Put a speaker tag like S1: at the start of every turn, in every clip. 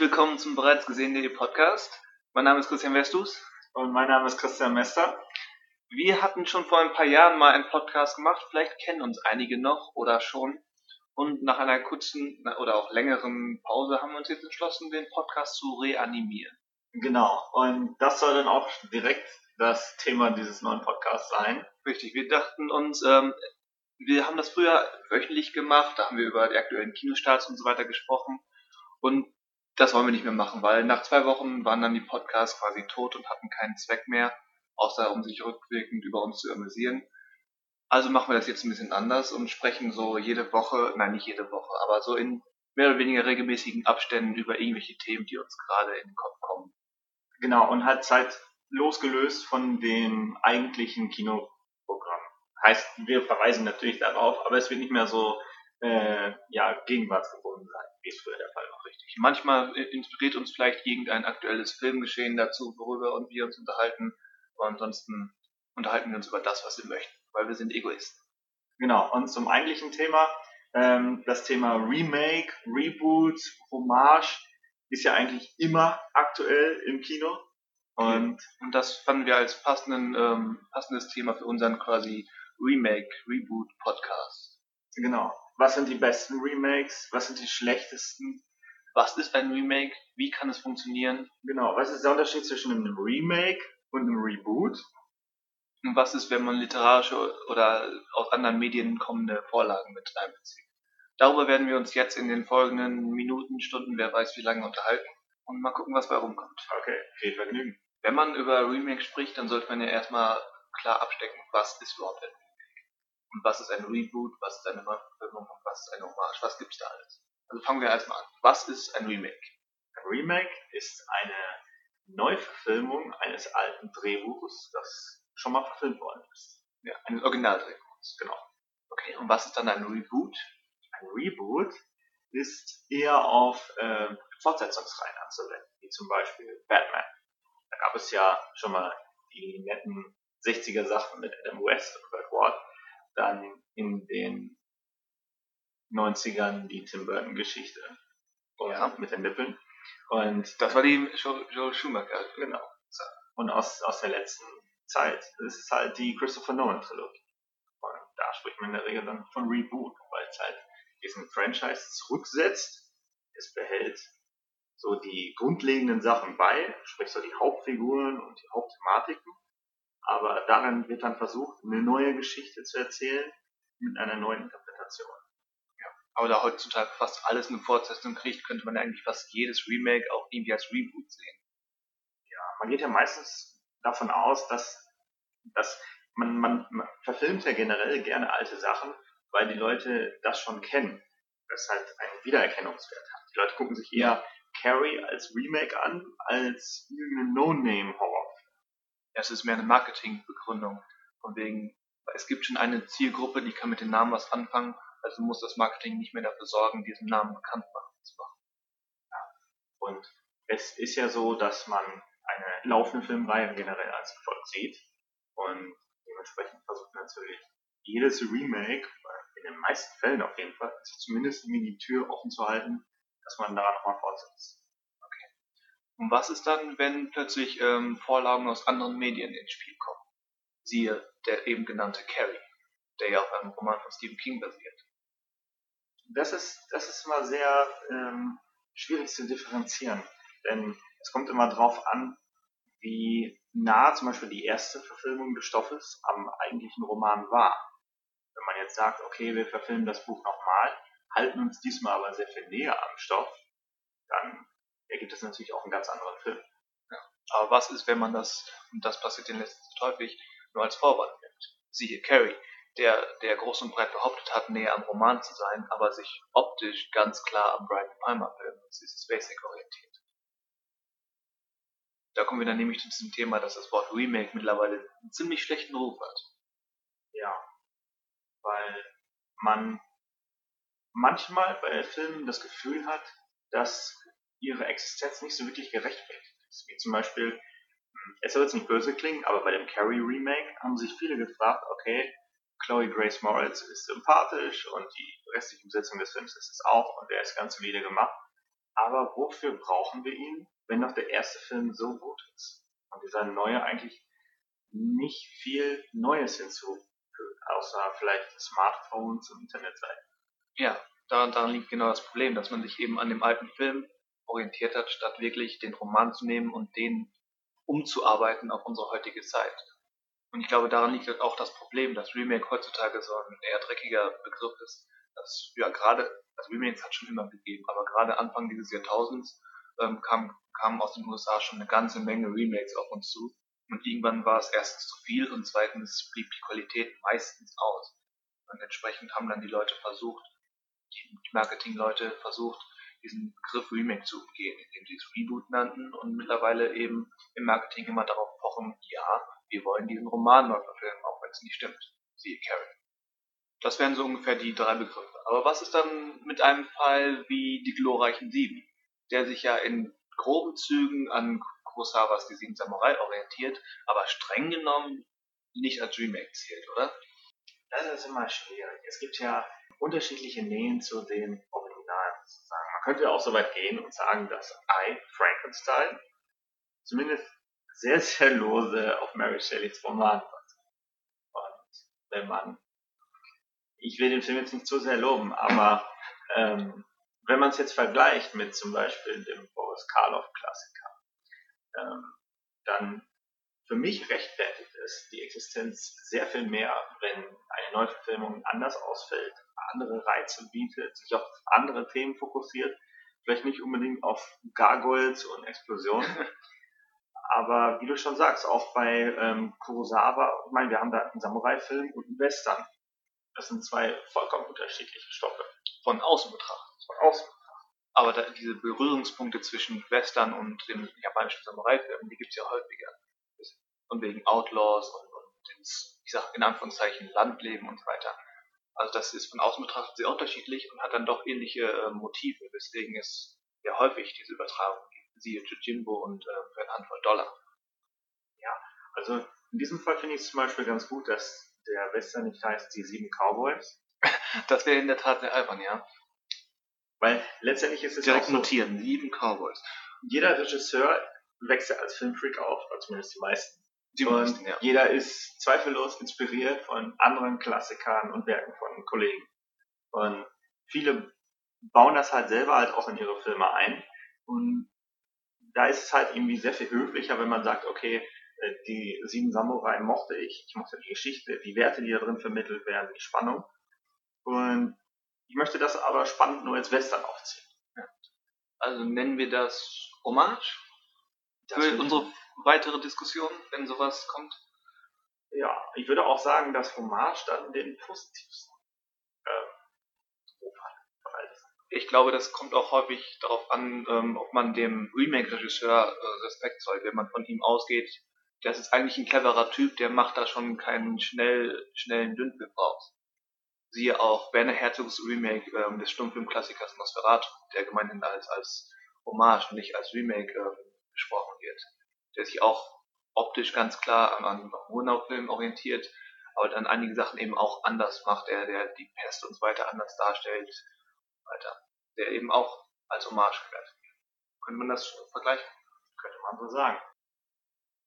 S1: willkommen zum bereits gesehenen Podcast. Mein Name ist Christian Westus.
S2: Und mein Name ist Christian Mester.
S1: Wir hatten schon vor ein paar Jahren mal einen Podcast gemacht, vielleicht kennen uns einige noch oder schon. Und nach einer kurzen oder auch längeren Pause haben wir uns jetzt entschlossen, den Podcast zu reanimieren.
S2: Genau, und das soll dann auch direkt das Thema dieses neuen Podcasts sein.
S1: Richtig, wir dachten uns, ähm, wir haben das früher wöchentlich gemacht, da haben wir über die aktuellen Kinostarts und so weiter gesprochen. Und das wollen wir nicht mehr machen, weil nach zwei Wochen waren dann die Podcasts quasi tot und hatten keinen Zweck mehr, außer um sich rückwirkend über uns zu amüsieren. Also machen wir das jetzt ein bisschen anders und sprechen so jede Woche, nein, nicht jede Woche, aber so in mehr oder weniger regelmäßigen Abständen über irgendwelche Themen, die uns gerade in den Kopf kommen.
S2: Genau, und halt Zeit losgelöst von dem eigentlichen Kinoprogramm. Heißt, wir verweisen natürlich darauf, aber es wird nicht mehr so äh, ja, gegenwartsgebunden sein, wie es früher der Fall war
S1: richtig. Manchmal inspiriert uns vielleicht irgendein aktuelles Filmgeschehen dazu, worüber wir uns unterhalten. Aber ansonsten unterhalten wir uns über das, was wir möchten, weil wir sind Egoisten.
S2: Genau, und zum eigentlichen Thema, ähm, das Thema Remake, Reboot, Hommage ist ja eigentlich immer aktuell im Kino.
S1: Und, und das fanden wir als passenden, ähm, passendes Thema für unseren quasi Remake, Reboot Podcast.
S2: Genau. Was sind die besten Remakes? Was sind die schlechtesten?
S1: was ist ein Remake, wie kann es funktionieren.
S2: Genau, was ist der Unterschied zwischen einem Remake und einem Reboot?
S1: Und was ist, wenn man literarische oder aus anderen Medien kommende Vorlagen mit einbezieht? Darüber werden wir uns jetzt in den folgenden Minuten, Stunden, wer weiß wie lange unterhalten und mal gucken, was bei rumkommt.
S2: Okay, viel Vergnügen.
S1: Wenn man über Remake spricht, dann sollte man ja erstmal klar abstecken, was ist überhaupt ein? Und was ist ein Reboot, was ist eine Neuverfilmung und was ist eine Hommage? Was gibt's da alles? Also fangen wir erstmal an. Was ist ein Remake?
S2: Ein Remake ist eine Neuverfilmung eines alten Drehbuchs, das schon mal verfilmt worden ist.
S1: Ja, eines Originaldrehbuchs, genau. Okay, und was ist dann ein Reboot?
S2: Ein Reboot ist eher auf äh, Fortsetzungsreihen anzuwenden, wie zum Beispiel Batman. Da gab es ja schon mal die netten 60er Sachen mit Adam West und Burt Ward. Dann in den 90ern die Tim Burton Geschichte. Ja. Mit den Nippeln.
S1: Und das war die Joel Schumacher.
S2: Genau. Und aus, aus der letzten Zeit ist halt die Christopher Nolan Trilogie. Und da spricht man in der Regel dann von Reboot, weil es halt diesen Franchise zurücksetzt. Es behält so die grundlegenden Sachen bei, sprich so die Hauptfiguren und die Hauptthematiken. Aber daran wird dann versucht, eine neue Geschichte zu erzählen mit einer neuen Interpretation.
S1: Aber da heutzutage fast alles eine Fortsetzung kriegt, könnte man eigentlich fast jedes Remake auch irgendwie als Reboot sehen.
S2: Ja, man geht ja meistens davon aus, dass, dass man, man, man verfilmt ja generell gerne alte Sachen, weil die Leute das schon kennen. Das halt einen Wiedererkennungswert hat. Die Leute gucken sich eher Carrie als Remake an, als irgendeine No-Name-Horror.
S1: Es ist mehr eine Marketingbegründung. Von wegen, es gibt schon eine Zielgruppe, die kann mit dem Namen was anfangen also muss das Marketing nicht mehr dafür sorgen, diesen Namen bekannt zu machen.
S2: Ja. Und es ist ja so, dass man eine laufende Filmreihe generell als Erfolg sieht. Und dementsprechend versucht natürlich jedes Remake, in den meisten Fällen auf jeden Fall, sich zumindest die Tür offen zu halten, dass man daran nochmal fortsetzt.
S1: Und was ist dann, wenn plötzlich ähm, Vorlagen aus anderen Medien ins Spiel kommen? Siehe der eben genannte Carrie, der ja auf einem Roman von Stephen King basiert
S2: das ist, das ist immer sehr ähm, schwierig zu differenzieren. Denn es kommt immer drauf an, wie nah zum Beispiel die erste Verfilmung des Stoffes am eigentlichen Roman war. Wenn man jetzt sagt, okay, wir verfilmen das Buch nochmal, halten uns diesmal aber sehr viel näher am Stoff, dann ergibt es natürlich auch einen ganz anderen Film.
S1: Ja. Aber was ist, wenn man das, und das passiert den letzten häufig, nur als Vorwand nimmt? Siehe Carrie der, der groß und breit behauptet hat, näher am Roman zu sein, aber sich optisch ganz klar am Brian Palmer Film, das ist Basic orientiert. Da kommen wir dann nämlich zu diesem Thema, dass das Wort Remake mittlerweile einen ziemlich schlechten Ruf hat.
S2: Ja, weil man manchmal bei Filmen das Gefühl hat, dass ihre Existenz nicht so wirklich gerechtfertigt ist. Wie zum Beispiel, hm, es soll jetzt nicht böse klingen, aber bei dem Carrie Remake haben sich viele gefragt, okay, Chloe Grace Moritz ist sympathisch und die restliche Besetzung des Films ist es auch und der ist ganz solide gemacht. Aber wofür brauchen wir ihn, wenn doch der erste Film so gut ist? Und dieser neue eigentlich nicht viel Neues hinzufügt, außer vielleicht Smartphones und Internetseiten.
S1: Ja, daran, daran liegt genau das Problem, dass man sich eben an dem alten Film orientiert hat, statt wirklich den Roman zu nehmen und den umzuarbeiten auf unsere heutige Zeit. Und ich glaube, daran liegt auch das Problem, dass Remake heutzutage so ein eher dreckiger Begriff ist. Dass ja gerade, also Remakes hat schon immer gegeben, aber gerade Anfang dieses Jahrtausends ähm, kam, kamen aus den USA schon eine ganze Menge Remakes auf uns zu. Und irgendwann war es erstens zu viel und zweitens blieb die Qualität meistens aus. Und entsprechend haben dann die Leute versucht, die Marketingleute versucht, diesen Begriff Remake zu umgehen, indem sie es Reboot nannten und mittlerweile eben im Marketing immer darauf pochen, ja, wir wollen diesen Roman neu verfilmen, auch wenn es nicht stimmt. Siehe Carrie. Das wären so ungefähr die drei Begriffe. Aber was ist dann mit einem Fall wie die glorreichen Sieben, der sich ja in groben Zügen an Kurosawas Die Sieben Samurai orientiert, aber streng genommen nicht als Remake zählt, oder?
S2: Das ist immer schwierig. Es gibt ja unterschiedliche Nähen zu den Originalen sozusagen. Man könnte auch so weit gehen und sagen, dass I, Frankenstein, zumindest sehr, sehr lose auf Mary Shelleys Roman basiert. Und wenn man, ich will den Film jetzt nicht zu sehr loben, aber ähm, wenn man es jetzt vergleicht mit zum Beispiel dem Boris Karloff-Klassiker, ähm, dann für mich rechtfertigt es die Existenz sehr viel mehr, wenn eine Neuverfilmung anders ausfällt, andere Reize bietet, sich auf andere Themen fokussiert, vielleicht nicht unbedingt auf Gargoyles und Explosionen, aber wie du schon sagst, auch bei ähm, Kurosawa, ich meine, wir haben da einen Samurai-Film und einen Western. Das sind zwei vollkommen unterschiedliche Stoffe.
S1: Von außen betrachtet.
S2: Von außen betrachtet.
S1: Aber da, diese Berührungspunkte zwischen Western und dem japanischen Samurai-Film, die gibt es ja häufiger. Und wegen Outlaws und, und ins, ich sag in Anführungszeichen Landleben und so weiter. Also das ist von außen betrachtet sehr unterschiedlich und hat dann doch ähnliche äh, Motive, weswegen es ja häufig diese Übertragung gibt. Siehe Jimbo und äh, für eine Handvoll Dollar.
S2: Ja, also in diesem Fall finde ich es zum Beispiel ganz gut, dass der Western nicht heißt die sieben Cowboys.
S1: das wäre in der Tat sehr albern, ja.
S2: Weil letztendlich ist es
S1: Direkt so, notieren, sieben Cowboys.
S2: Jeder Regisseur wächst ja als Filmfreak auf, zumindest die meisten.
S1: Meisten, ja.
S2: jeder ist zweifellos inspiriert von anderen Klassikern und Werken von Kollegen. Und viele bauen das halt selber halt auch in ihre Filme ein. Und da ist es halt irgendwie sehr viel höflicher, wenn man sagt, okay, äh, die Sieben Samurai mochte ich, ich mochte die Geschichte, die Werte, die da drin vermittelt werden, die Spannung. Und ich möchte das aber spannend nur als Western aufziehen.
S1: Also nennen wir das Hommage? Das für unsere weitere Diskussion, wenn sowas kommt?
S2: Ja, ich würde auch sagen, dass Hommage dann den positivsten ähm,
S1: ich glaube, das kommt auch häufig darauf an, ähm, ob man dem Remake-Regisseur äh, Respekt zollt, wenn man von ihm ausgeht. Das ist eigentlich ein cleverer Typ, der macht da schon keinen schnell, schnellen Dünnpfiff raus. Siehe auch Werner Herzogs Remake ähm, des Stummfilmklassikers Nosferatu, der gemeinhin als, als Hommage und nicht als Remake ähm, besprochen wird. Der sich auch optisch ganz klar an, an Murnau-Film orientiert, aber dann einige Sachen eben auch anders macht, der, der die Pest und so weiter anders darstellt, weiter. Der eben auch als Hommage gewertet wird. Könnte man das vergleichen?
S2: Könnte man so sagen.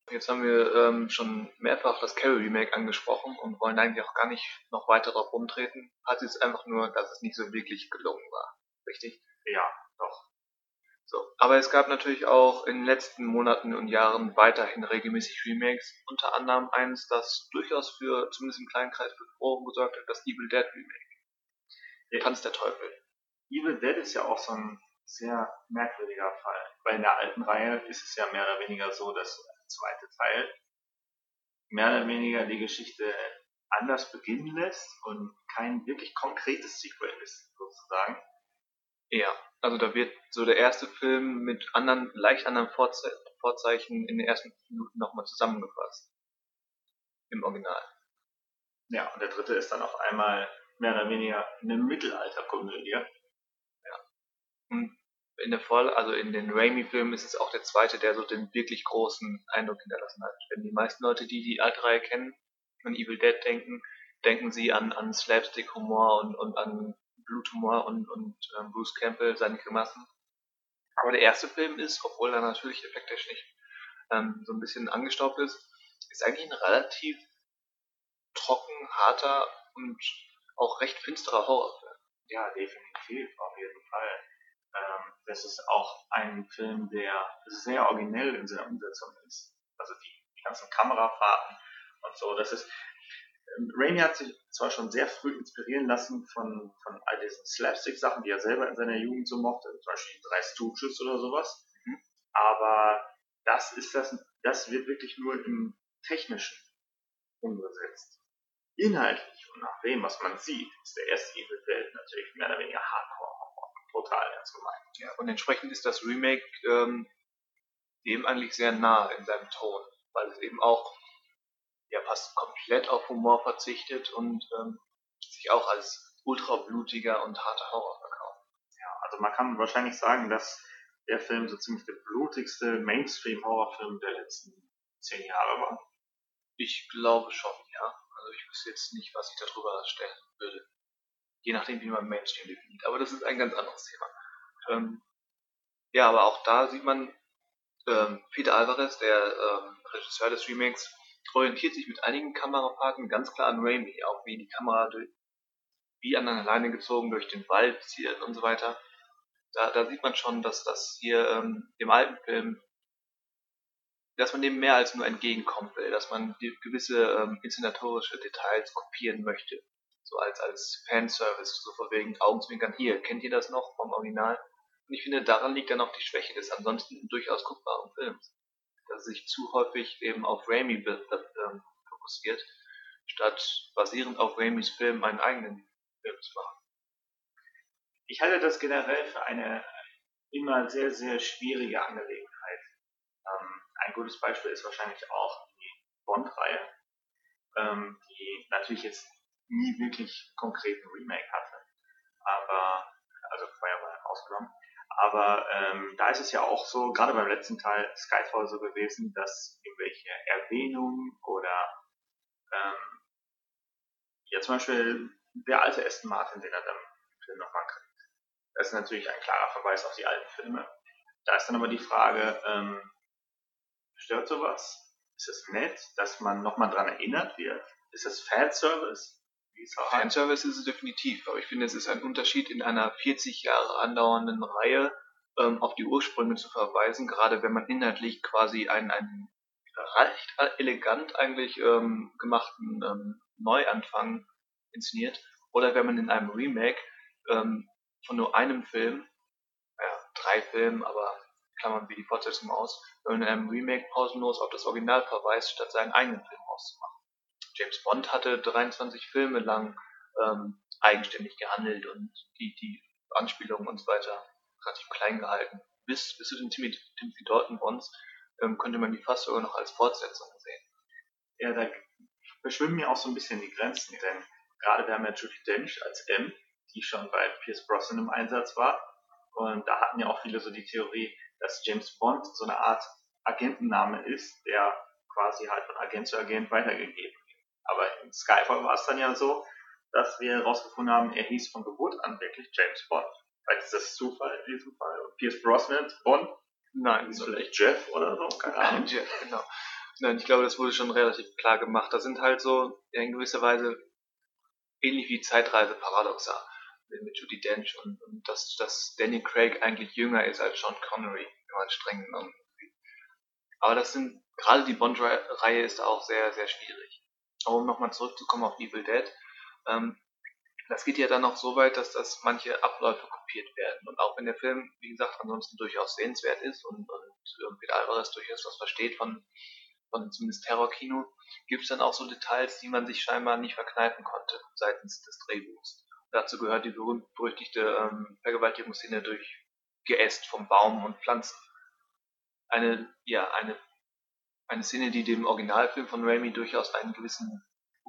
S1: Jetzt haben wir ähm, schon mehrfach das Carrie Remake angesprochen und wollen eigentlich auch gar nicht noch weiter darauf rumtreten. Hat es einfach nur, dass es nicht so wirklich gelungen war. Richtig?
S2: Ja, doch.
S1: So. Aber es gab natürlich auch in den letzten Monaten und Jahren weiterhin regelmäßig Remakes. Unter anderem eins, das durchaus für, zumindest im kleinen Kreis, für gesorgt hat, das Evil Dead Remake. Ja. Tanz der Teufel.
S2: Evil Dead ist ja auch so ein sehr merkwürdiger Fall. Weil in der alten Reihe ist es ja mehr oder weniger so, dass der zweite Teil mehr oder weniger die Geschichte anders beginnen lässt und kein wirklich konkretes Sequel ist, sozusagen.
S1: Ja, also da wird so der erste Film mit anderen, leicht anderen Vorze Vorzeichen in den ersten Minuten nochmal zusammengefasst. Im Original.
S2: Ja, und der dritte ist dann auf einmal mehr oder weniger eine Mittelalterkomödie.
S1: Und in der Voll, also in den Raimi-Filmen ist es auch der zweite, der so den wirklich großen Eindruck hinterlassen hat. Wenn die meisten Leute, die die alte Reihe kennen, an Evil Dead denken, denken sie an, an Slapstick-Humor und, und an Bluthumor und, und ähm, Bruce Campbell, seine Grimassen. Aber der erste Film ist, obwohl er natürlich effekttechnisch ähm, so ein bisschen angestaubt ist, ist eigentlich ein relativ trocken, harter und auch recht finsterer Horrorfilm.
S2: Ja, definitiv, auf jeden Fall. Ähm, das ist auch ein Film, der sehr originell in seiner Umsetzung ist. Also die, die ganzen Kamerafahrten und so, das ist, Raimi hat sich zwar schon sehr früh inspirieren lassen von, von all diesen Slapstick-Sachen, die er selber in seiner Jugend so mochte, zum Beispiel drei Stooges oder sowas, mhm. aber das ist das, das wird wirklich nur im Technischen umgesetzt. Inhaltlich und nach dem, was man sieht, ist der erste Evil Dead natürlich mehr oder weniger Hardcore. Total ernst gemeint.
S1: Ja, und entsprechend ist das Remake ähm, dem eigentlich sehr nah in seinem Ton, weil es eben auch ja fast komplett auf Humor verzichtet und ähm, sich auch als ultrablutiger und harter Horror verkauft.
S2: Ja, also man kann wahrscheinlich sagen, dass der Film so ziemlich der blutigste Mainstream-Horrorfilm der letzten zehn Jahre war.
S1: Ich glaube schon, ja. Also ich wüsste jetzt nicht, was ich darüber stellen würde. Je nachdem, wie man Mainstream definiert. Aber das ist ein ganz anderes Thema. Ähm, ja, aber auch da sieht man, ähm, Peter Alvarez, der ähm, Regisseur des Remakes, orientiert sich mit einigen Kamerafahrten ganz klar an Raimi, auch wie die Kamera durch, wie an einer Leine gezogen durch den Wald zielt und so weiter. Da, da sieht man schon, dass das hier ähm, im alten Film, dass man dem mehr als nur entgegenkommen will, dass man gewisse ähm, inszenatorische Details kopieren möchte so als, als Fanservice, so von wegen Augenzwinkern, hier, kennt ihr das noch vom Original? Und ich finde, daran liegt dann auch die Schwäche des ansonsten durchaus guckbaren Films. Sich zu häufig eben auf Raimi äh, fokussiert, statt basierend auf Raimis Film einen eigenen Film zu machen.
S2: Ich halte das generell für eine immer sehr, sehr schwierige Angelegenheit. Ähm, ein gutes Beispiel ist wahrscheinlich auch die Bond-Reihe, ähm, die natürlich jetzt nie wirklich konkreten Remake hatte. Aber, also Firewall ausgenommen. Aber ähm, da ist es ja auch so, gerade beim letzten Teil Skyfall so gewesen, dass irgendwelche Erwähnungen oder ähm, ja zum Beispiel der alte Aston Martin, den er dann im Film nochmal kriegt. Das ist natürlich ein klarer Verweis auf die alten Filme. Da ist dann aber die Frage, ähm, stört sowas? Ist es nett, dass man nochmal dran erinnert wird? Ist es Fanservice?
S1: Fanservice ist es definitiv, aber ich finde, es ist ein Unterschied, in einer 40 Jahre andauernden Reihe ähm, auf die Ursprünge zu verweisen, gerade wenn man inhaltlich quasi einen, einen recht elegant eigentlich ähm, gemachten ähm, Neuanfang inszeniert, oder wenn man in einem Remake ähm, von nur einem Film, ja, drei Filmen, aber klammern wir die Fortsetzung aus, wenn man in einem Remake pausenlos auf das Original verweist, statt seinen eigenen Film auszumachen. James Bond hatte 23 Filme lang ähm, eigenständig gehandelt und die, die Anspielungen und so weiter relativ klein gehalten. Bis, bis zu den Timothy, Timothy Dalton Bonds ähm, könnte man die fast sogar noch als Fortsetzung sehen.
S2: Ja, da verschwimmen mir auch so ein bisschen die Grenzen, denn gerade wir haben ja Judy Dench als M, die schon bei Pierce Brosnan im Einsatz war. Und da hatten ja auch viele so die Theorie, dass James Bond so eine Art Agentenname ist, der quasi halt von Agent zu Agent weitergegeben aber in Skyfall war es dann ja so, dass wir herausgefunden haben, er hieß von Geburt an wirklich James Bond. Vielleicht ist das Zufall in diesem Fall. Und Pierce Brosnan, Bond? Nein, ist vielleicht Jeff oder so?
S1: Keine Ahnung. Jeff, genau. Nein, ich glaube, das wurde schon relativ klar gemacht. Das sind halt so in gewisser Weise ähnlich wie Zeitreise-Paradoxa mit Judy Dench und, und dass, dass Daniel Craig eigentlich jünger ist als Sean Connery, wenn man streng genommen sieht. Aber das sind, gerade die Bond-Reihe ist auch sehr, sehr schwierig. Aber um nochmal zurückzukommen auf Evil Dead, ähm, das geht ja dann noch so weit, dass das manche Abläufe kopiert werden. Und auch wenn der Film, wie gesagt, ansonsten durchaus sehenswert ist und, und Peter Alvarez durchaus was versteht von, von zumindest Terrorkino, gibt es dann auch so Details, die man sich scheinbar nicht verkneifen konnte seitens des Drehbuchs. Dazu gehört die berühmt-berüchtigte ähm, Vergewaltigungsszene durch Geäst vom Baum und Pflanzen. Eine, ja, eine eine Szene, die dem Originalfilm von Raimi durchaus einen gewissen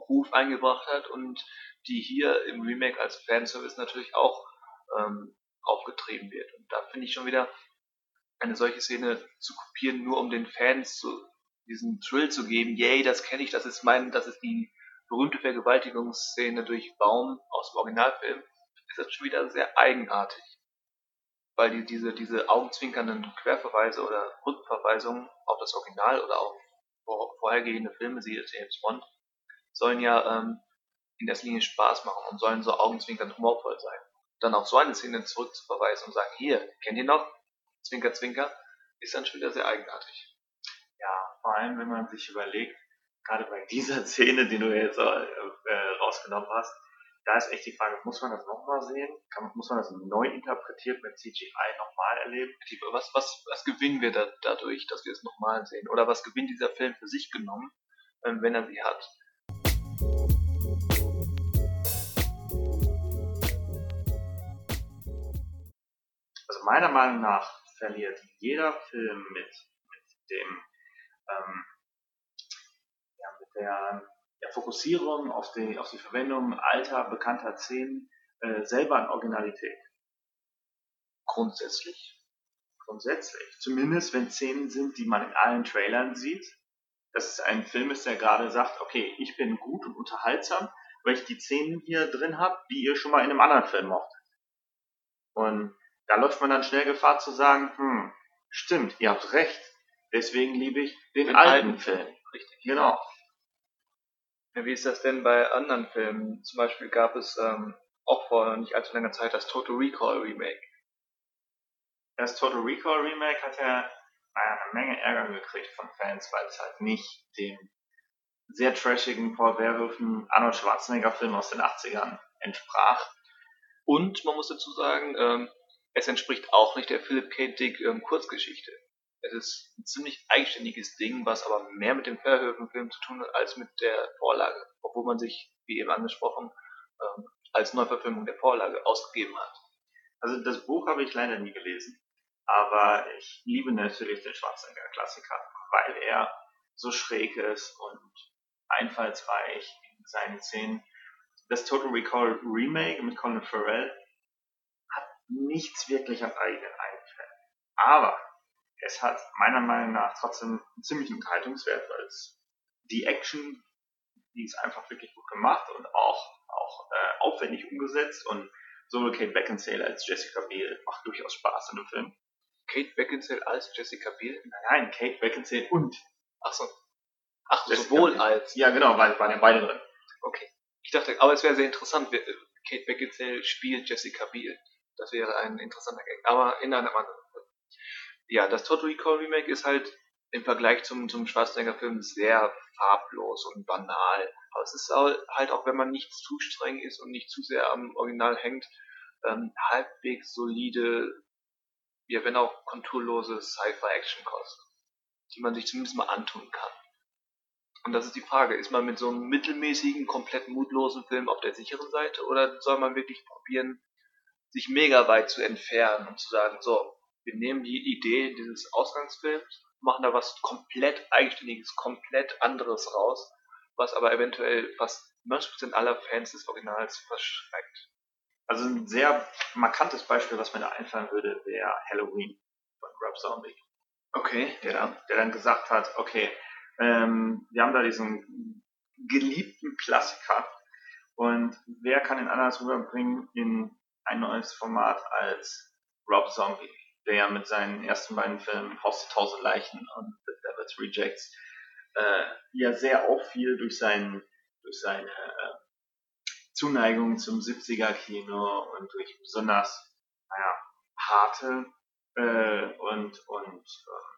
S1: Ruf eingebracht hat und die hier im Remake als Fanservice natürlich auch ähm, aufgetrieben wird. Und da finde ich schon wieder eine solche Szene zu kopieren, nur um den Fans so diesen Thrill zu geben, yay, das kenne ich, das ist mein, das ist die berühmte Vergewaltigungsszene durch Baum aus dem Originalfilm, ist das schon wieder sehr eigenartig. Weil die, diese, diese augenzwinkernden Querverweise oder Rückverweisungen auf das Original oder auf vor, vorhergehende Filme, siehe James Bond, sollen ja ähm, in erster Linie Spaß machen und sollen so augenzwinkernd humorvoll sein. Dann auf so eine Szene zurückzuverweisen und sagen, hier, kennt ihr noch? Zwinker, Zwinker, ist dann schon wieder sehr eigenartig.
S2: Ja, vor allem, wenn man sich überlegt, gerade bei dieser Szene, die du jetzt äh, äh, rausgenommen hast, da ist echt die Frage, muss man das nochmal sehen? Kann, muss man das neu interpretiert mit CGI nochmal erleben?
S1: Was, was, was gewinnen wir da, dadurch, dass wir es nochmal sehen? Oder was gewinnt dieser Film für sich genommen, ähm, wenn er sie hat?
S2: Also meiner Meinung nach verliert jeder Film mit, mit dem ähm, ja, mit der der Fokussierung auf die, auf die Verwendung alter, bekannter Szenen äh, selber an Originalität.
S1: Grundsätzlich.
S2: Grundsätzlich. Zumindest wenn Szenen sind, die man in allen Trailern sieht. Dass es ein Film ist, der gerade sagt, okay, ich bin gut und unterhaltsam, weil ich die Szenen hier drin habe, die ihr schon mal in einem anderen Film mochtet. Und da läuft man dann schnell Gefahr zu sagen, hm, stimmt, ihr habt recht. Deswegen liebe ich den, den alten, alten Film.
S1: Richtig. Genau. Wie ist das denn bei anderen Filmen? Zum Beispiel gab es ähm, auch vor nicht allzu langer Zeit das Total Recall Remake.
S2: Das Total Recall Remake hat ja eine Menge Ärger gekriegt von Fans, weil es halt nicht dem sehr trashigen Paul Verhoeven Arnold Schwarzenegger Film aus den 80ern entsprach.
S1: Und man muss dazu sagen, ähm, es entspricht auch nicht der Philip K. Dick ähm, Kurzgeschichte. Es ist ein ziemlich eigenständiges Ding, was aber mehr mit dem Verhoeven-Film zu tun hat als mit der Vorlage, obwohl man sich, wie eben angesprochen, ähm, als Neuverfilmung der Vorlage ausgegeben hat.
S2: Also das Buch habe ich leider nie gelesen, aber ich liebe natürlich den Schwarzenegger-Klassiker, weil er so schräg ist und einfallsreich in seinen Szenen. Das Total Recall Remake mit Colin Farrell hat nichts wirklich an eigenen Einfällen. Aber es hat meiner Meinung nach trotzdem einen ziemlichen Unterhaltungswert, weil es die Action, die ist einfach wirklich gut gemacht und auch, auch äh, aufwendig umgesetzt und sowohl Kate Beckinsale als Jessica Biel macht durchaus Spaß in dem Film.
S1: Kate Beckinsale als Jessica Biel?
S2: Nein, nein, Kate Beckinsale und.
S1: Ach so. Ach, Jessica sowohl Biel. als.
S2: Ja, genau, weil waren ja beide drin.
S1: Okay. Ich dachte, aber es wäre sehr interessant, Kate Beckinsale spielt Jessica Biel. Das wäre ein interessanter Gag. Aber in einem anderen ja, das Total Recall Remake ist halt im Vergleich zum, zum Schwarzenegger-Film sehr farblos und banal. Aber es ist halt auch, wenn man nicht zu streng ist und nicht zu sehr am Original hängt, ähm, halbwegs solide, ja, wenn auch konturlose Sci-Fi-Action-Kost, die man sich zumindest mal antun kann. Und das ist die Frage, ist man mit so einem mittelmäßigen, komplett mutlosen Film auf der sicheren Seite oder soll man wirklich probieren, sich mega weit zu entfernen und zu sagen, so, wir nehmen die Idee dieses Ausgangsfilms, machen da was komplett eigenständiges, komplett anderes raus, was aber eventuell fast 90% aller Fans des Originals verschreckt.
S2: Also ein sehr markantes Beispiel, was mir da einfallen würde, wäre Halloween von Rob Zombie.
S1: Okay.
S2: Der, der dann gesagt hat, okay, ähm, wir haben da diesen geliebten Klassiker und wer kann ihn anders rüberbringen in ein neues Format als Rob Zombie? Der ja mit seinen ersten beiden Filmen Haus der Tausend Leichen und The Devil's Rejects äh, ja sehr auffiel durch, seinen, durch seine äh, Zuneigung zum 70er-Kino und durch besonders naja, harte äh, und, und äh,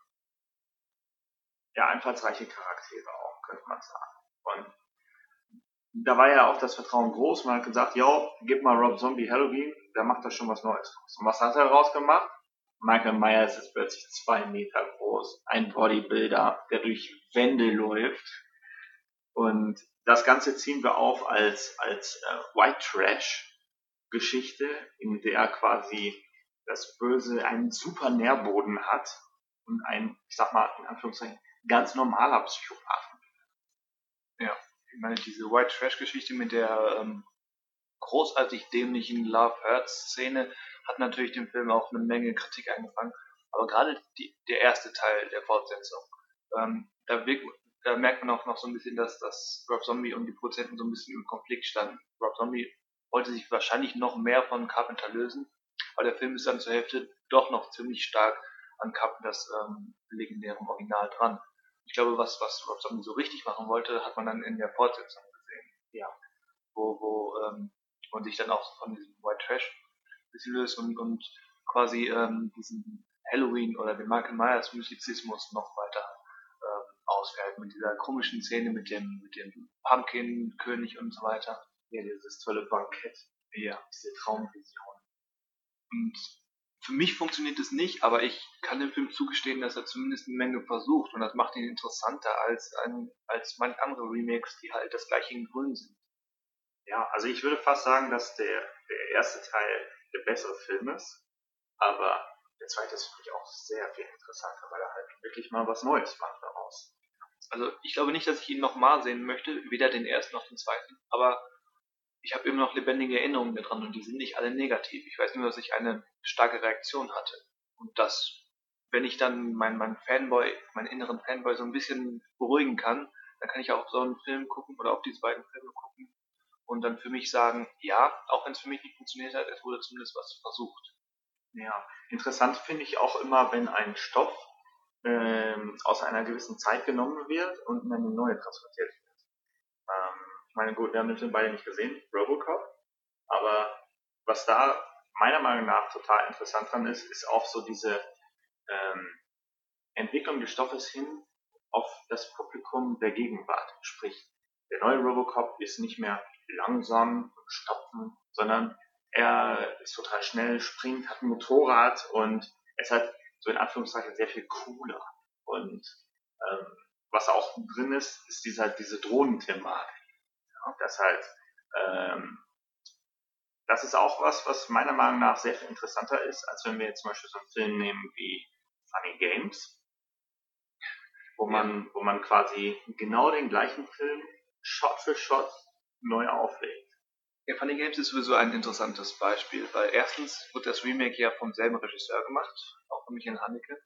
S2: ja, einfallsreiche Charaktere auch, könnte man sagen. Und da war ja auch das Vertrauen groß. Man hat gesagt, ja, gib mal Rob Zombie Halloween, der macht da schon was Neues draus. Und was hat er daraus gemacht? Michael Myers ist plötzlich zwei Meter groß, ein Bodybuilder, der durch Wände läuft. Und das Ganze ziehen wir auf als, als äh, White Trash Geschichte, in der quasi das Böse einen super Nährboden hat und ein, ich sag mal, in Anführungszeichen, ganz normaler Psychopathen.
S1: Ja, ich meine, diese White Trash Geschichte mit der ähm, großartig dämlichen Love Hurts Szene hat natürlich dem Film auch eine Menge Kritik eingefangen. Aber gerade die, der erste Teil der Fortsetzung, ähm, da, wirkt, da, merkt man auch noch so ein bisschen, dass, dass Rob Zombie und die Produzenten so ein bisschen im Konflikt standen. Rob Zombie wollte sich wahrscheinlich noch mehr von Carpenter lösen, Aber der Film ist dann zur Hälfte doch noch ziemlich stark an Carpenters ähm, legendärem Original dran. Ich glaube, was, was Rob Zombie so richtig machen wollte, hat man dann in der Fortsetzung gesehen. Ja. Wo, wo ähm, man sich dann auch von diesem White Trash löst und, und quasi ähm, diesen Halloween oder den Michael Myers Mystizismus noch weiter ähm, ausfällt. Mit dieser komischen Szene mit dem, mit dem Pumpkin-König und so weiter.
S2: Ja, dieses tolle Bankett.
S1: Ja. Diese Traumvision. Und für mich funktioniert es nicht, aber ich kann dem Film zugestehen, dass er zumindest eine Menge versucht und das macht ihn interessanter als, ein, als manche andere Remakes, die halt das gleiche in Grün sind.
S2: Ja, also ich würde fast sagen, dass der, der erste Teil der bessere Film ist, aber der zweite ist für mich auch sehr viel interessanter, weil er halt wirklich mal was Neues macht daraus.
S1: Also ich glaube nicht, dass ich ihn nochmal sehen möchte, weder den ersten noch den zweiten, aber ich habe immer noch lebendige Erinnerungen daran und die sind nicht alle negativ. Ich weiß nur, dass ich eine starke Reaktion hatte. Und dass, wenn ich dann meinen mein Fanboy, meinen inneren Fanboy so ein bisschen beruhigen kann, dann kann ich auch so einen Film gucken oder auf diese beiden Filme gucken und dann für mich sagen, ja, auch wenn es für mich nicht funktioniert hat, es wurde zumindest was versucht.
S2: Ja, interessant finde ich auch immer, wenn ein Stoff ähm, aus einer gewissen Zeit genommen wird und in eine neue transportiert wird. Ähm, meine, gut, wir haben den Film beide nicht gesehen, Robocop, aber was da meiner Meinung nach total interessant dran ist, ist auch so diese ähm, Entwicklung des Stoffes hin auf das Publikum der Gegenwart. Sprich, der neue Robocop ist nicht mehr langsam und stopfen, sondern er ist total schnell, springt, hat ein Motorrad und es hat so in Anführungszeichen sehr viel cooler. Und ähm, was auch drin ist, ist diese, diese Drohnenthematik. Das halt, ähm, das ist auch was, was meiner Meinung nach sehr viel interessanter ist, als wenn wir jetzt zum Beispiel so einen Film nehmen wie Funny Games, wo man, wo man quasi genau den gleichen Film Shot für Shot neu auflegt.
S1: Ja, Funny Games ist sowieso ein interessantes Beispiel, weil erstens wird das Remake ja vom selben Regisseur gemacht, auch von Michael Haneke.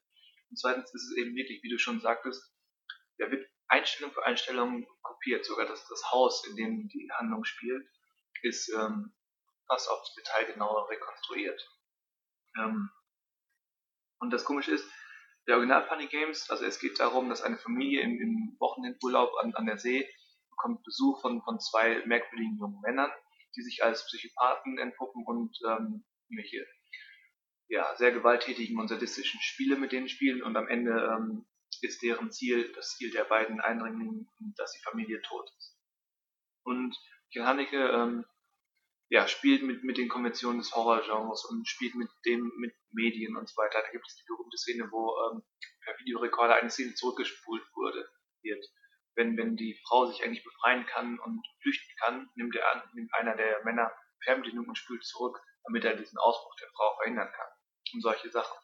S1: Und zweitens ist es eben wirklich, wie du schon sagtest, der wird Einstellung für Einstellung kopiert. Sogar das, das Haus, in dem die Handlung spielt, ist ähm, fast aufs Detail genauer rekonstruiert. Ähm, und das Komische ist, der Original Funny Games, also es geht darum, dass eine Familie im, im Wochenendurlaub an, an der See bekommt Besuch von, von zwei merkwürdigen jungen Männern, die sich als Psychopathen entpuppen und ähm, irgendwelche ja, sehr gewalttätigen und sadistischen Spiele mit denen spielen und am Ende ähm, ist deren Ziel, das Ziel der beiden Eindringlinge, dass die Familie tot ist. Und Jan Haneke ähm, ja, spielt mit, mit den Konventionen des Horrorgenres und spielt mit dem, mit Medien und so weiter. Da gibt es die berühmte Szene, wo ähm, per Videorekorder eine Szene zurückgespult wurde, wird. Wenn, wenn die Frau sich eigentlich befreien kann und flüchten kann, nimmt, er, nimmt einer der Männer Fernbedienung und spült zurück, damit er diesen Ausbruch der Frau verhindern kann. Und solche Sachen.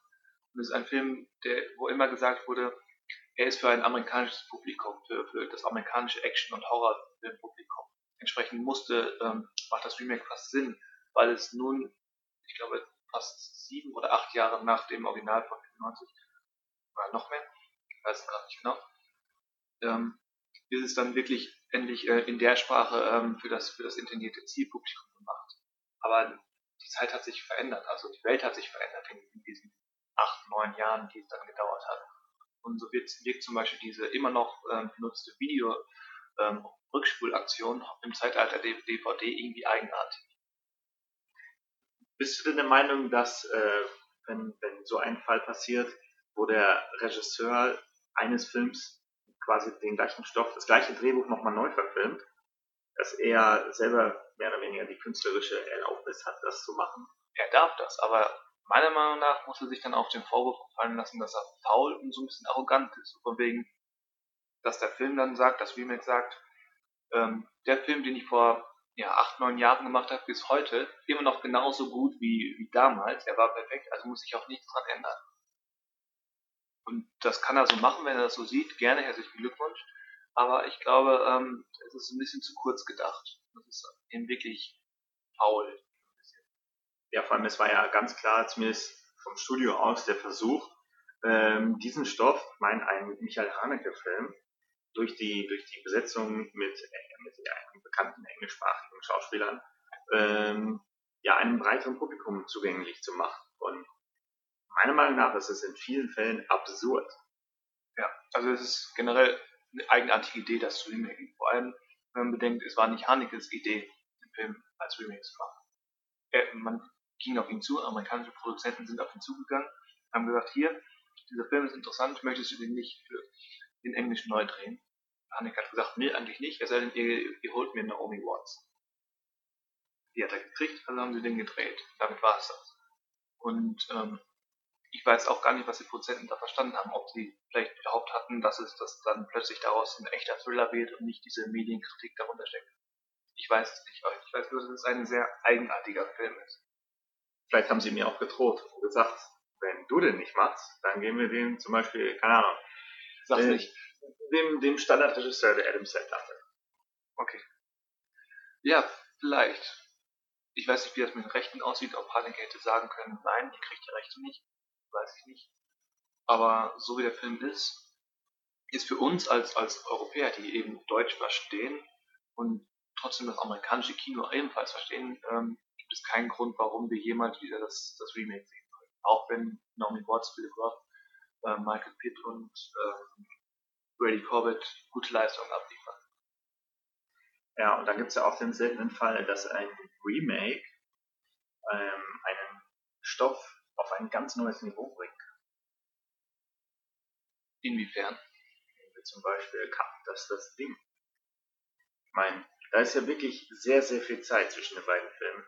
S1: Und es ist ein Film, der, wo immer gesagt wurde, er ist für ein amerikanisches Publikum, für, für das amerikanische Action- und Horrorfilmpublikum. Entsprechend musste, ähm, macht das Remake fast Sinn, weil es nun, ich glaube, fast sieben oder acht Jahre nach dem Original von 95 oder noch mehr, ich weiß es gerade nicht genau, ähm, ist es dann wirklich endlich äh, in der Sprache ähm, für, das, für das intendierte Zielpublikum gemacht. Aber die Zeit hat sich verändert, also die Welt hat sich verändert in, in diesen acht, neun Jahren, die es dann gedauert hat. Und so wird, wirkt zum Beispiel diese immer noch ähm, benutzte Video-Rückspulaktion ähm, im Zeitalter der DVD irgendwie eigenartig.
S2: Bist du denn der Meinung, dass, äh, wenn, wenn so ein Fall passiert, wo der Regisseur eines Films quasi den gleichen Stoff, das gleiche Drehbuch nochmal neu verfilmt, dass er selber mehr oder weniger die künstlerische Erlaubnis hat, das zu machen?
S1: Er darf das, aber meiner Meinung nach muss er sich dann auch den Vorwurf gefallen lassen, dass er faul und so ein bisschen arrogant ist. Von wegen, dass der Film dann sagt, das Remake sagt, ähm, der Film, den ich vor ja, acht, neun Jahren gemacht habe, bis heute, immer noch genauso gut wie, wie damals. Er war perfekt, also muss sich auch nichts dran ändern. Und das kann er so machen, wenn er das so sieht. Gerne herzlichen Glückwunsch. Aber ich glaube, ähm, es ist ein bisschen zu kurz gedacht. Das ist eben wirklich faul
S2: ja, vor allem, es war ja ganz klar, zumindest vom Studio aus, der Versuch, ähm, diesen Stoff, ich meine, ein Michael Haneke-Film, durch die, durch die Besetzung mit, äh, mit ja, bekannten englischsprachigen Schauspielern, ähm, ja einem breiteren Publikum zugänglich zu machen. Und meiner Meinung nach ist es in vielen Fällen absurd.
S1: Ja, also es ist generell eine eigenartige Idee, das zu remaken. Vor allem, wenn man bedenkt, es war nicht Hanekes Idee, den Film als Remake zu machen. Er, man ging auf ihn zu, amerikanische Produzenten sind auf ihn zugegangen, haben gesagt, hier, dieser Film ist interessant, möchtest du den nicht für den Englischen neu drehen? Haneke hat gesagt, nee, eigentlich nicht, es sei denn, ihr, ihr holt mir Naomi Watts. Die hat er gekriegt, also haben sie den gedreht. Damit war es das. Und ähm, ich weiß auch gar nicht, was die Produzenten da verstanden haben, ob sie vielleicht überhaupt hatten, dass es dass dann plötzlich daraus ein echter Thriller wird und nicht diese Medienkritik darunter steckt. Ich weiß es nicht, aber ich weiß nur, dass es ein sehr eigenartiger Film ist.
S2: Vielleicht haben sie mir auch gedroht und gesagt, wenn du den nicht machst, dann geben wir den zum Beispiel, keine Ahnung,
S1: Sag's äh, nicht.
S2: Dem, dem Standardregisseur, der Adam Sandler.
S1: Okay. Ja, vielleicht. Ich weiß nicht, wie das mit den Rechten aussieht, ob Haneke hätte sagen können, nein, ihr kriegt die Rechte nicht weiß ich nicht. Aber so wie der Film ist, ist für uns als, als Europäer, die eben Deutsch verstehen und trotzdem das amerikanische Kino ebenfalls verstehen, ähm, gibt es keinen Grund, warum wir jemals wieder das, das Remake sehen können. Auch wenn Naomi Watts, Philip Roth, äh, Michael Pitt und ähm, Brady Corbett gute Leistungen abliefern.
S2: Ja, und dann gibt es ja auch den seltenen Fall, dass ein Remake ähm, einen Stoff auf ein ganz neues Niveau bringen kann.
S1: Inwiefern?
S2: Wie zum Beispiel das das Ding. Ich meine, da ist ja wirklich sehr, sehr viel Zeit zwischen den beiden Filmen.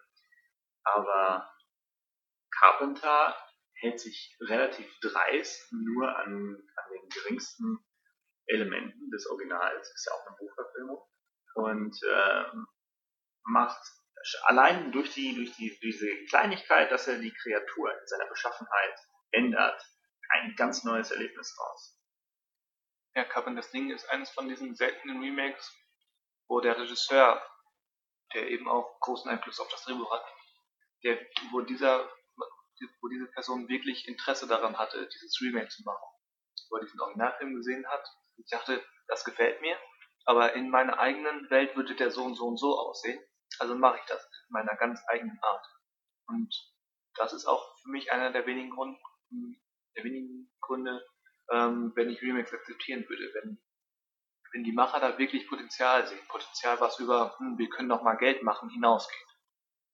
S2: Aber Carpenter hält sich relativ dreist nur an, an den geringsten Elementen des Originals, ist ja auch eine Buchverfilmung, und ähm, macht allein durch, die, durch die, diese Kleinigkeit, dass er die Kreatur in seiner Beschaffenheit ändert, ein ganz neues Erlebnis draus.
S1: Ja, das Ding ist eines von diesen seltenen Remakes, wo der Regisseur, der eben auch großen Einfluss auf das Drehbuch hat, der, wo dieser wo diese Person wirklich Interesse daran hatte, dieses Remake zu machen. Wo er diesen Originalfilm gesehen hat und dachte, das gefällt mir, aber in meiner eigenen Welt würde der so und so und so aussehen. Also mache ich das in meiner ganz eigenen Art. Und das ist auch für mich einer der wenigen, Grund, der wenigen Gründe, ähm, wenn ich Remakes akzeptieren würde. Wenn, wenn die Macher da wirklich Potenzial sehen. Potenzial, was über, hm, wir können noch mal Geld machen, hinausgeht.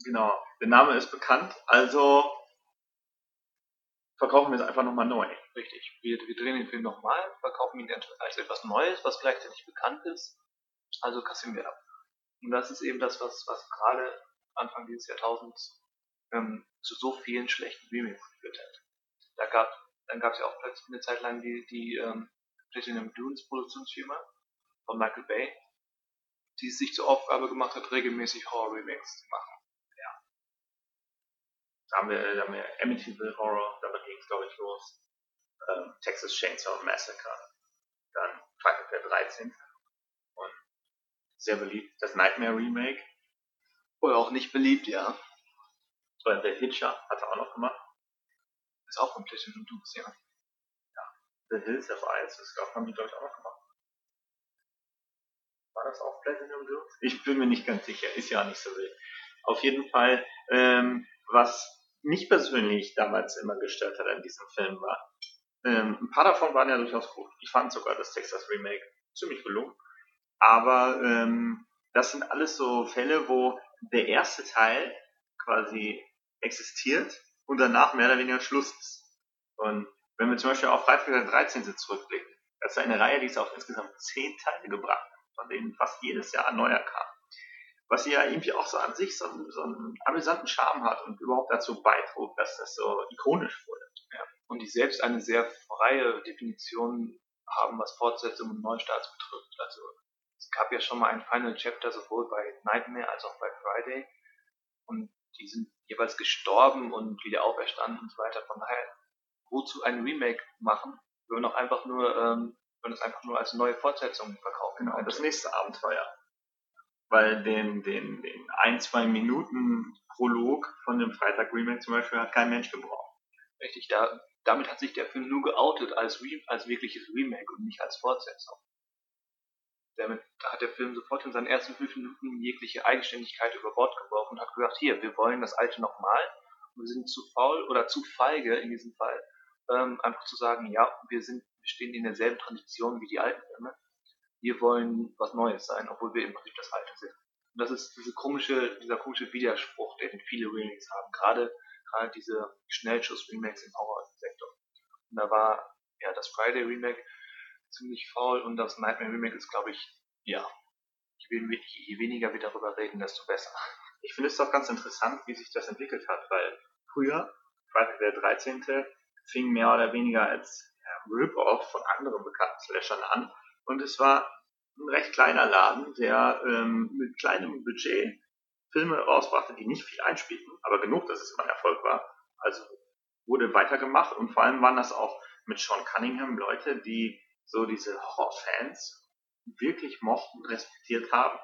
S2: Genau. Der Name ist bekannt, also verkaufen wir es einfach nochmal neu.
S1: Richtig. Wir, wir drehen den Film nochmal, verkaufen ihn als etwas Neues, was gleichzeitig bekannt ist. Also kassieren wir ab. Und das ist eben das, was, was gerade Anfang dieses Jahrtausends ähm, zu so vielen schlechten Remakes geführt hat. Da gab, dann gab es ja auch plötzlich eine Zeit lang die, die ähm, Platinum Dunes Produktionsfirma von Michael Bay, die es sich zur Aufgabe gemacht hat, regelmäßig Horror-Remakes zu machen.
S2: Ja. Da haben wir, da haben wir Amityville Horror, damit ging es glaube ich los. Ähm, Texas Chainsaw Massacre. Dann der 13 sehr beliebt. Das Nightmare Remake.
S1: Oder auch nicht beliebt, ja.
S2: Oder The Hitcher hat er auch noch gemacht.
S1: Ist auch von Platinum Dunes, ja.
S2: Ja. The Hills of Ice, das haben die, glaube ich, auch noch gemacht. War das auch Platinum Dunes? Ich bin mir nicht ganz sicher, ist ja nicht so wild. Auf jeden Fall, ähm, was mich persönlich damals immer gestört hat an diesem Film war, ähm, ein paar davon waren ja durchaus gut. Ich fand sogar das Texas Remake ziemlich gelungen. Aber ähm, das sind alles so Fälle, wo der erste Teil quasi existiert und danach mehr oder weniger Schluss ist. Und wenn wir zum Beispiel auf Freitag der 13. zurückblicken, das ist eine Reihe, die es auf insgesamt zehn Teile gebracht hat, von denen fast jedes Jahr ein neuer kam. Was ja irgendwie auch so an sich so einen, so einen amüsanten Charme hat und überhaupt dazu beitrug, dass das so ikonisch wurde.
S1: Ja. Und die selbst eine sehr freie Definition haben, was Fortsetzung und Neustarts betrifft. Also es gab ja schon mal ein Final Chapter sowohl bei Nightmare als auch bei Friday und die sind jeweils gestorben und wieder auferstanden und so weiter. Von daher, wozu ein Remake machen, wenn man auch einfach nur, ähm, wenn es einfach nur als neue Fortsetzung verkaufen
S2: Genau, das nächste Abenteuer. Weil den, den, den ein, zwei Minuten Prolog von dem Freitag Remake zum Beispiel hat kein Mensch gebraucht.
S1: Richtig, da, damit hat sich der Film nur geoutet als, als wirkliches Remake und nicht als Fortsetzung. Damit hat der Film sofort in seinen ersten fünf Minuten jegliche Eigenständigkeit über Bord geworfen und hat gesagt, hier, wir wollen das alte nochmal. Wir sind zu faul oder zu feige in diesem Fall, ähm, einfach zu sagen, ja, wir sind, wir stehen in derselben Tradition wie die alten Filme. Wir wollen was Neues sein, obwohl wir im Prinzip das Alte sind. Und das ist diese komische, dieser komische Widerspruch, den viele Remakes haben. Gerade, gerade diese Schnellschuss-Remakes im Horror-Sektor. Und da war ja das Friday Remake ziemlich faul und das Nightmare Remake ist, glaube ich, ja, je, weniger wir darüber reden, desto besser.
S2: Ich finde es doch ganz interessant, wie sich das entwickelt hat, weil früher, Friday der 13. fing mehr oder weniger als ja, Rip-Off von anderen bekannten Slashern an und es war ein recht kleiner Laden, der ähm, mit kleinem Budget Filme rausbrachte, die nicht viel einspielten, aber genug, dass es immer ein Erfolg war. Also wurde weitergemacht und vor allem waren das auch mit Sean Cunningham Leute, die so diese Horrorfans wirklich mochten, respektiert haben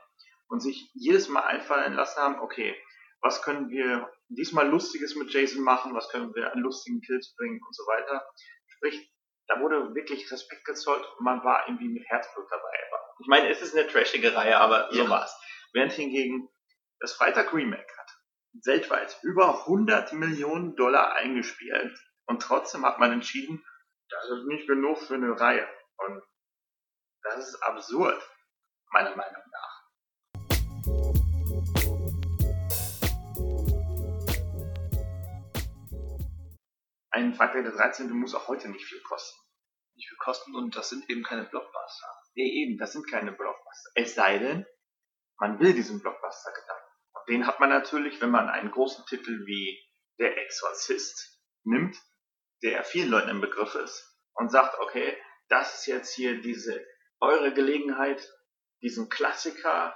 S2: und sich jedes Mal einfallen lassen haben, okay, was können wir diesmal Lustiges mit Jason machen, was können wir an lustigen Kills bringen und so weiter. Sprich, da wurde wirklich Respekt gezollt und man war irgendwie mit Herzblut dabei. Ich meine, es ist eine trashige Reihe, aber so ja. war's. Während hingegen das Freitag Remake hat weltweit über 100 Millionen Dollar eingespielt und trotzdem hat man entschieden, das ist nicht genug für eine Reihe. Und das ist absurd, meiner Meinung nach. Ein Freitag der 13. muss auch heute nicht viel kosten.
S1: Nicht viel kosten und das sind eben keine Blockbuster.
S2: Nee, eben, das sind keine Blockbuster. Es sei denn, man will diesen Blockbuster-Gedanken. Und den hat man natürlich, wenn man einen großen Titel wie Der Exorzist nimmt, der vielen Leuten im Begriff ist, und sagt, okay, das ist jetzt hier diese eure Gelegenheit, diesen Klassiker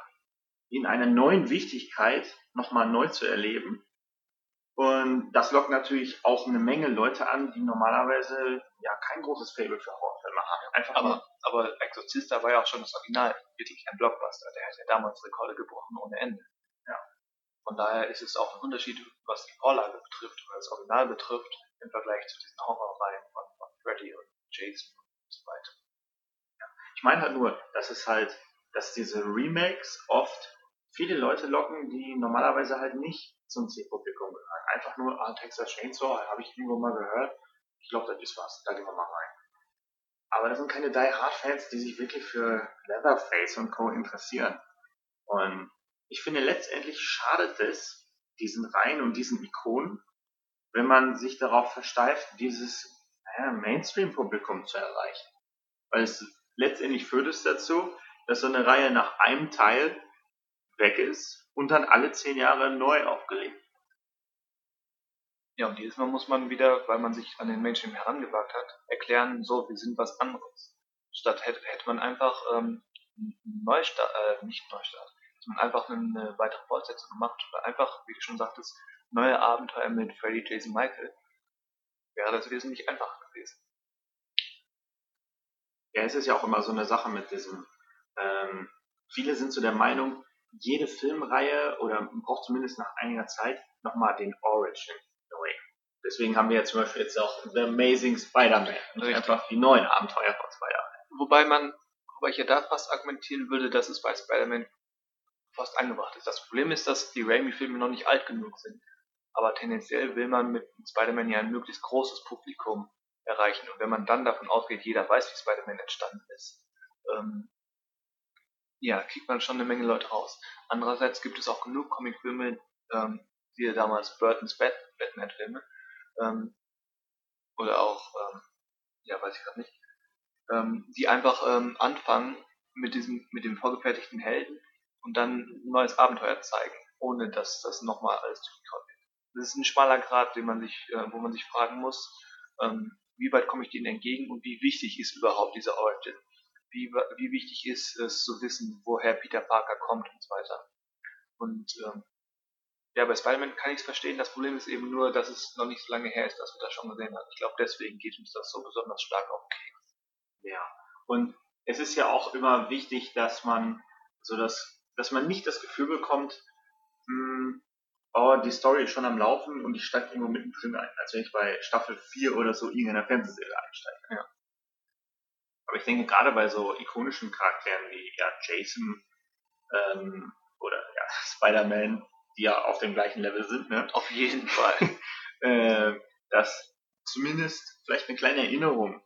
S2: in einer neuen Wichtigkeit nochmal neu zu erleben. Und das lockt natürlich auch eine Menge Leute an, die normalerweise ja kein großes Fable für Horrorfilme haben.
S1: Einfach aber, aber Exorzista war ja auch schon das Original, wirklich ein Blockbuster. Der hat ja damals Rekorde gebrochen ohne Ende. Ja. Von daher ist es auch ein Unterschied, was die Vorlage betrifft oder das Original betrifft, im Vergleich zu diesen Horrorreihen von, von Freddy und Jason so weiter.
S2: Ja. Ich meine halt nur, dass es halt, dass diese Remakes oft viele Leute locken, die normalerweise halt nicht zum Zielpublikum gehören. Einfach nur, ah, Texas Chainsaw, habe ich irgendwo mal gehört. Ich glaube, das ist was. Da gehen wir mal rein. Aber das sind keine Die Hard Fans, die sich wirklich für Leatherface und Co. interessieren. Und ich finde letztendlich schadet es diesen Reihen und diesen Ikonen, wenn man sich darauf versteift, dieses Mainstream-Publikum zu erreichen. Weil es letztendlich führt es dazu, dass so eine Reihe nach einem Teil weg ist und dann alle zehn Jahre neu aufgelegt
S1: ja, und jedes Mal muss man wieder, weil man sich an den Menschen herangewagt hat, erklären, so, wir sind was anderes. Statt hätte, hätte man einfach ähm, Neustart, äh, nicht Neustart, dass man einfach eine weitere Fortsetzung gemacht oder einfach, wie du schon sagtest, neue Abenteuer mit Freddy, Jason, Michael, wäre das wesentlich einfacher gewesen.
S2: Ja, es ist ja auch immer so eine Sache mit diesem, ähm, viele sind so der Meinung, jede Filmreihe oder braucht zumindest nach einiger Zeit nochmal den Origin Deswegen haben wir ja zum Beispiel jetzt auch The Amazing Spider-Man. Einfach die neuen Abenteuer von Spider-Man.
S1: Wobei man, wobei ich ja da fast argumentieren würde, dass es bei Spider-Man fast angebracht ist. Das Problem ist, dass die Raimi-Filme noch nicht alt genug sind. Aber tendenziell will man mit Spider-Man ja ein möglichst großes Publikum erreichen. Und wenn man dann davon ausgeht, jeder weiß, wie Spider-Man entstanden ist, ähm, ja, kriegt man schon eine Menge Leute raus. Andererseits gibt es auch genug Comicfilme, ähm, wie damals Burton's Batman-Filme, ähm, oder auch, ähm, ja, weiß ich gerade nicht, ähm, die einfach ähm, anfangen mit diesem, mit dem vorgefertigten Helden und dann ein neues Abenteuer zeigen, ohne dass das nochmal alles zurückgekraut wird. Das ist ein schmaler Grad, den man sich, äh, wo man sich fragen muss, ähm, wie weit komme ich denen entgegen und wie wichtig ist überhaupt dieser Origin? Wie, wie wichtig ist es zu wissen, woher Peter Parker kommt und so weiter. Und ähm, ja, bei Spider-Man kann ich es verstehen. Das Problem ist eben nur, dass es noch nicht so lange her ist, dass wir das schon gesehen haben. Ich glaube, deswegen geht uns das so besonders stark auf den Keks.
S2: Ja. Und es ist ja auch immer wichtig, dass man so das, dass man nicht das Gefühl bekommt, mh, hm, oh, die Story ist schon am Laufen und ich steige irgendwo mittendrin ein, als wenn ich bei Staffel 4 oder so irgendeiner Fernsehserie einsteige. Ja. Aber ich denke gerade bei so ikonischen Charakteren wie ja, Jason ähm, oder ja, Spider-Man, die ja auf dem gleichen Level sind, ne?
S1: Auf jeden Fall.
S2: äh, dass zumindest vielleicht eine kleine Erinnerung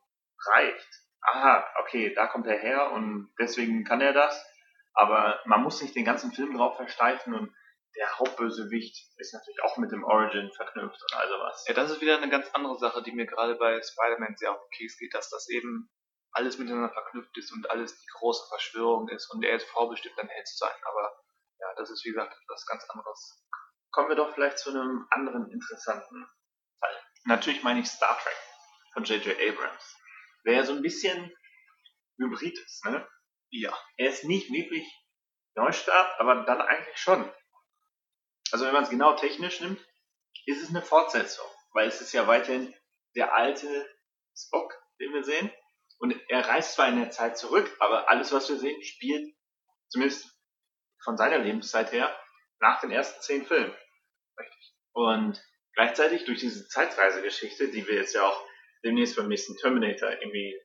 S2: reicht. Aha, okay, da kommt er her und deswegen kann er das. Aber man muss nicht den ganzen Film drauf versteifen und der Hauptbösewicht ist natürlich auch mit dem Origin verknüpft und all sowas.
S1: Ja, das ist wieder eine ganz andere Sache, die mir gerade bei Spider-Man sehr auf den Keks geht, dass das eben alles miteinander verknüpft ist und alles die große Verschwörung ist und er ist vorbestimmt, ein Held zu sein. Aber ja, das ist wie gesagt etwas ganz anderes.
S2: Kommen wir doch vielleicht zu einem anderen interessanten Fall. Natürlich meine ich Star Trek von J.J. Abrams. Der ja so ein bisschen hybrid ist, ne?
S1: Ja.
S2: Er ist nicht wirklich Neustart, aber dann eigentlich schon. Also wenn man es genau technisch nimmt, ist es eine Fortsetzung, weil es ist ja weiterhin der alte Spock, den wir sehen. Und er reist zwar in der Zeit zurück, aber alles, was wir sehen, spielt zumindest von seiner Lebenszeit her nach den ersten zehn Filmen. Richtig. Und gleichzeitig durch diese Zeitreisegeschichte, die wir jetzt ja auch demnächst beim nächsten Terminator irgendwie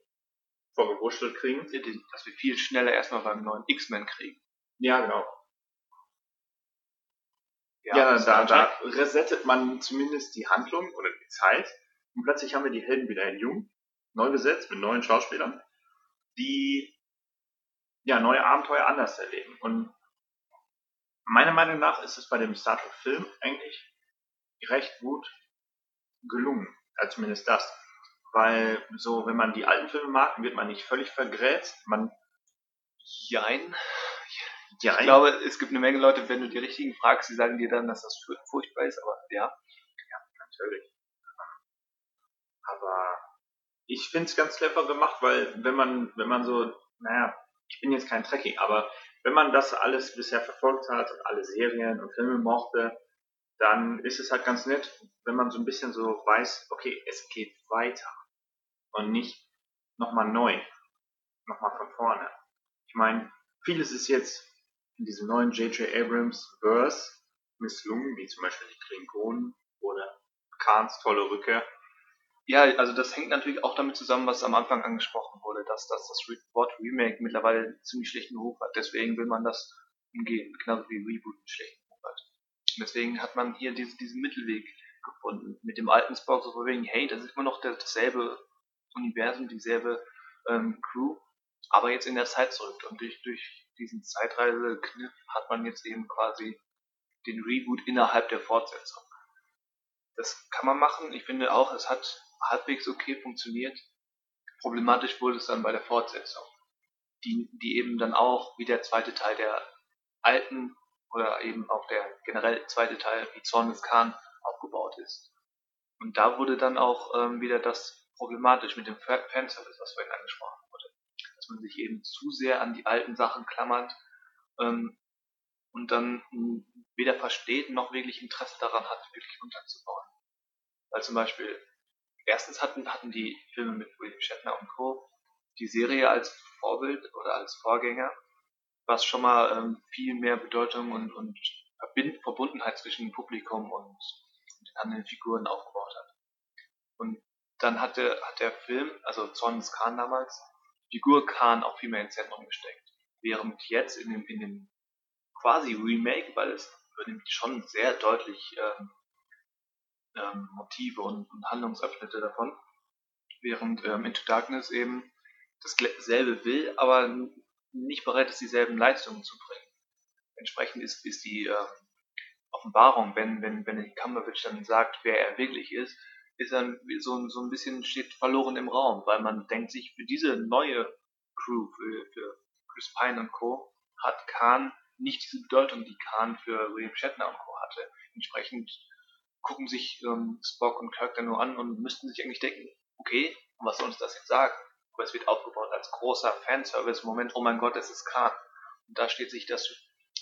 S2: vorgewurschtelt kriegen.
S1: Dass wir viel schneller erstmal beim neuen X-Men kriegen.
S2: Ja, genau. Ja, ja da, da resettet man zumindest die Handlung oder die Zeit. Und plötzlich haben wir die Helden wieder in Jung, neu besetzt mit neuen Schauspielern, die ja neue Abenteuer anders erleben. Und meiner Meinung nach ist es bei dem Star Trek Film eigentlich recht gut gelungen. Also zumindest das. Weil so, wenn man die alten Filme mag, wird man nicht völlig vergrätzt. Man.
S1: Jein. Ja, ich glaube, es gibt eine Menge Leute, wenn du die richtigen fragst, die sagen dir dann, dass das furchtbar ist, aber ja.
S2: Ja, natürlich. Aber ich finde es ganz clever gemacht, weil wenn man, wenn man so, naja, ich bin jetzt kein Trekking, aber wenn man das alles bisher verfolgt hat und alle Serien und Filme mochte, dann ist es halt ganz nett, wenn man so ein bisschen so weiß, okay, es geht weiter und nicht nochmal neu, nochmal von vorne. Ich meine, vieles ist jetzt in diesem neuen J.J. Abrams Verse misslungen, wie zum Beispiel die Klingonen oder Kahns tolle Rückkehr.
S1: Ja, also das hängt natürlich auch damit zusammen, was am Anfang angesprochen wurde, dass, dass das Wort Remake mittlerweile einen ziemlich schlechten Ruf hat. Deswegen will man das umgehen, genauso wie Reboot einen schlechten Ruf hat. Deswegen hat man hier diese, diesen Mittelweg gefunden. Mit dem alten Spock so von wegen, hey, das ist immer noch dasselbe Universum, dieselbe ähm, Crew, aber jetzt in der Zeit zurück. Und durch, durch diesen Zeitreise-Kniff hat man jetzt eben quasi den Reboot innerhalb der Fortsetzung. Das kann man machen. Ich finde auch, es hat halbwegs okay funktioniert. Problematisch wurde es dann bei der Fortsetzung, die, die eben dann auch wie der zweite Teil der alten oder eben auch der generell zweite Teil wie Zorn des Khan aufgebaut ist. Und da wurde dann auch ähm, wieder das problematisch mit dem Fanservice, was vorhin angesprochen dass man sich eben zu sehr an die alten Sachen klammert ähm, und dann weder versteht noch wirklich Interesse daran hat, wirklich unterzubauen. Weil zum Beispiel, erstens hatten, hatten die Filme mit William Shatner und Co. die Serie als Vorbild oder als Vorgänger, was schon mal ähm, viel mehr Bedeutung und, und Verbundenheit zwischen Publikum und, den anderen Figuren aufgebaut hat. Und dann hat der, hat der Film, also Zorn des Khan damals, Figur Khan auch viel mehr ins Zentrum gesteckt. Während jetzt in dem, in dem quasi Remake, weil es übernimmt schon sehr deutlich ähm, ähm, Motive und, und, Handlungsabschnitte davon, während ähm, Into Darkness eben dasselbe will, aber nicht bereit ist, dieselben Leistungen zu bringen. Entsprechend ist, ist die äh, Offenbarung, wenn, wenn, wenn Cumberbatch dann sagt, wer er wirklich ist, ist dann so, so ein bisschen steht verloren im Raum, weil man denkt sich, für diese neue Crew, für, für Chris Pine und Co., hat Khan nicht diese Bedeutung, die Khan für William Shatner und Co. hatte. Entsprechend gucken sich ähm, Spock und Kirk dann nur an und müssten sich eigentlich denken, okay, was soll uns das jetzt sagen? Aber es wird aufgebaut als großer Fanservice-Moment, oh mein Gott, es ist Khan. Und da steht sich das,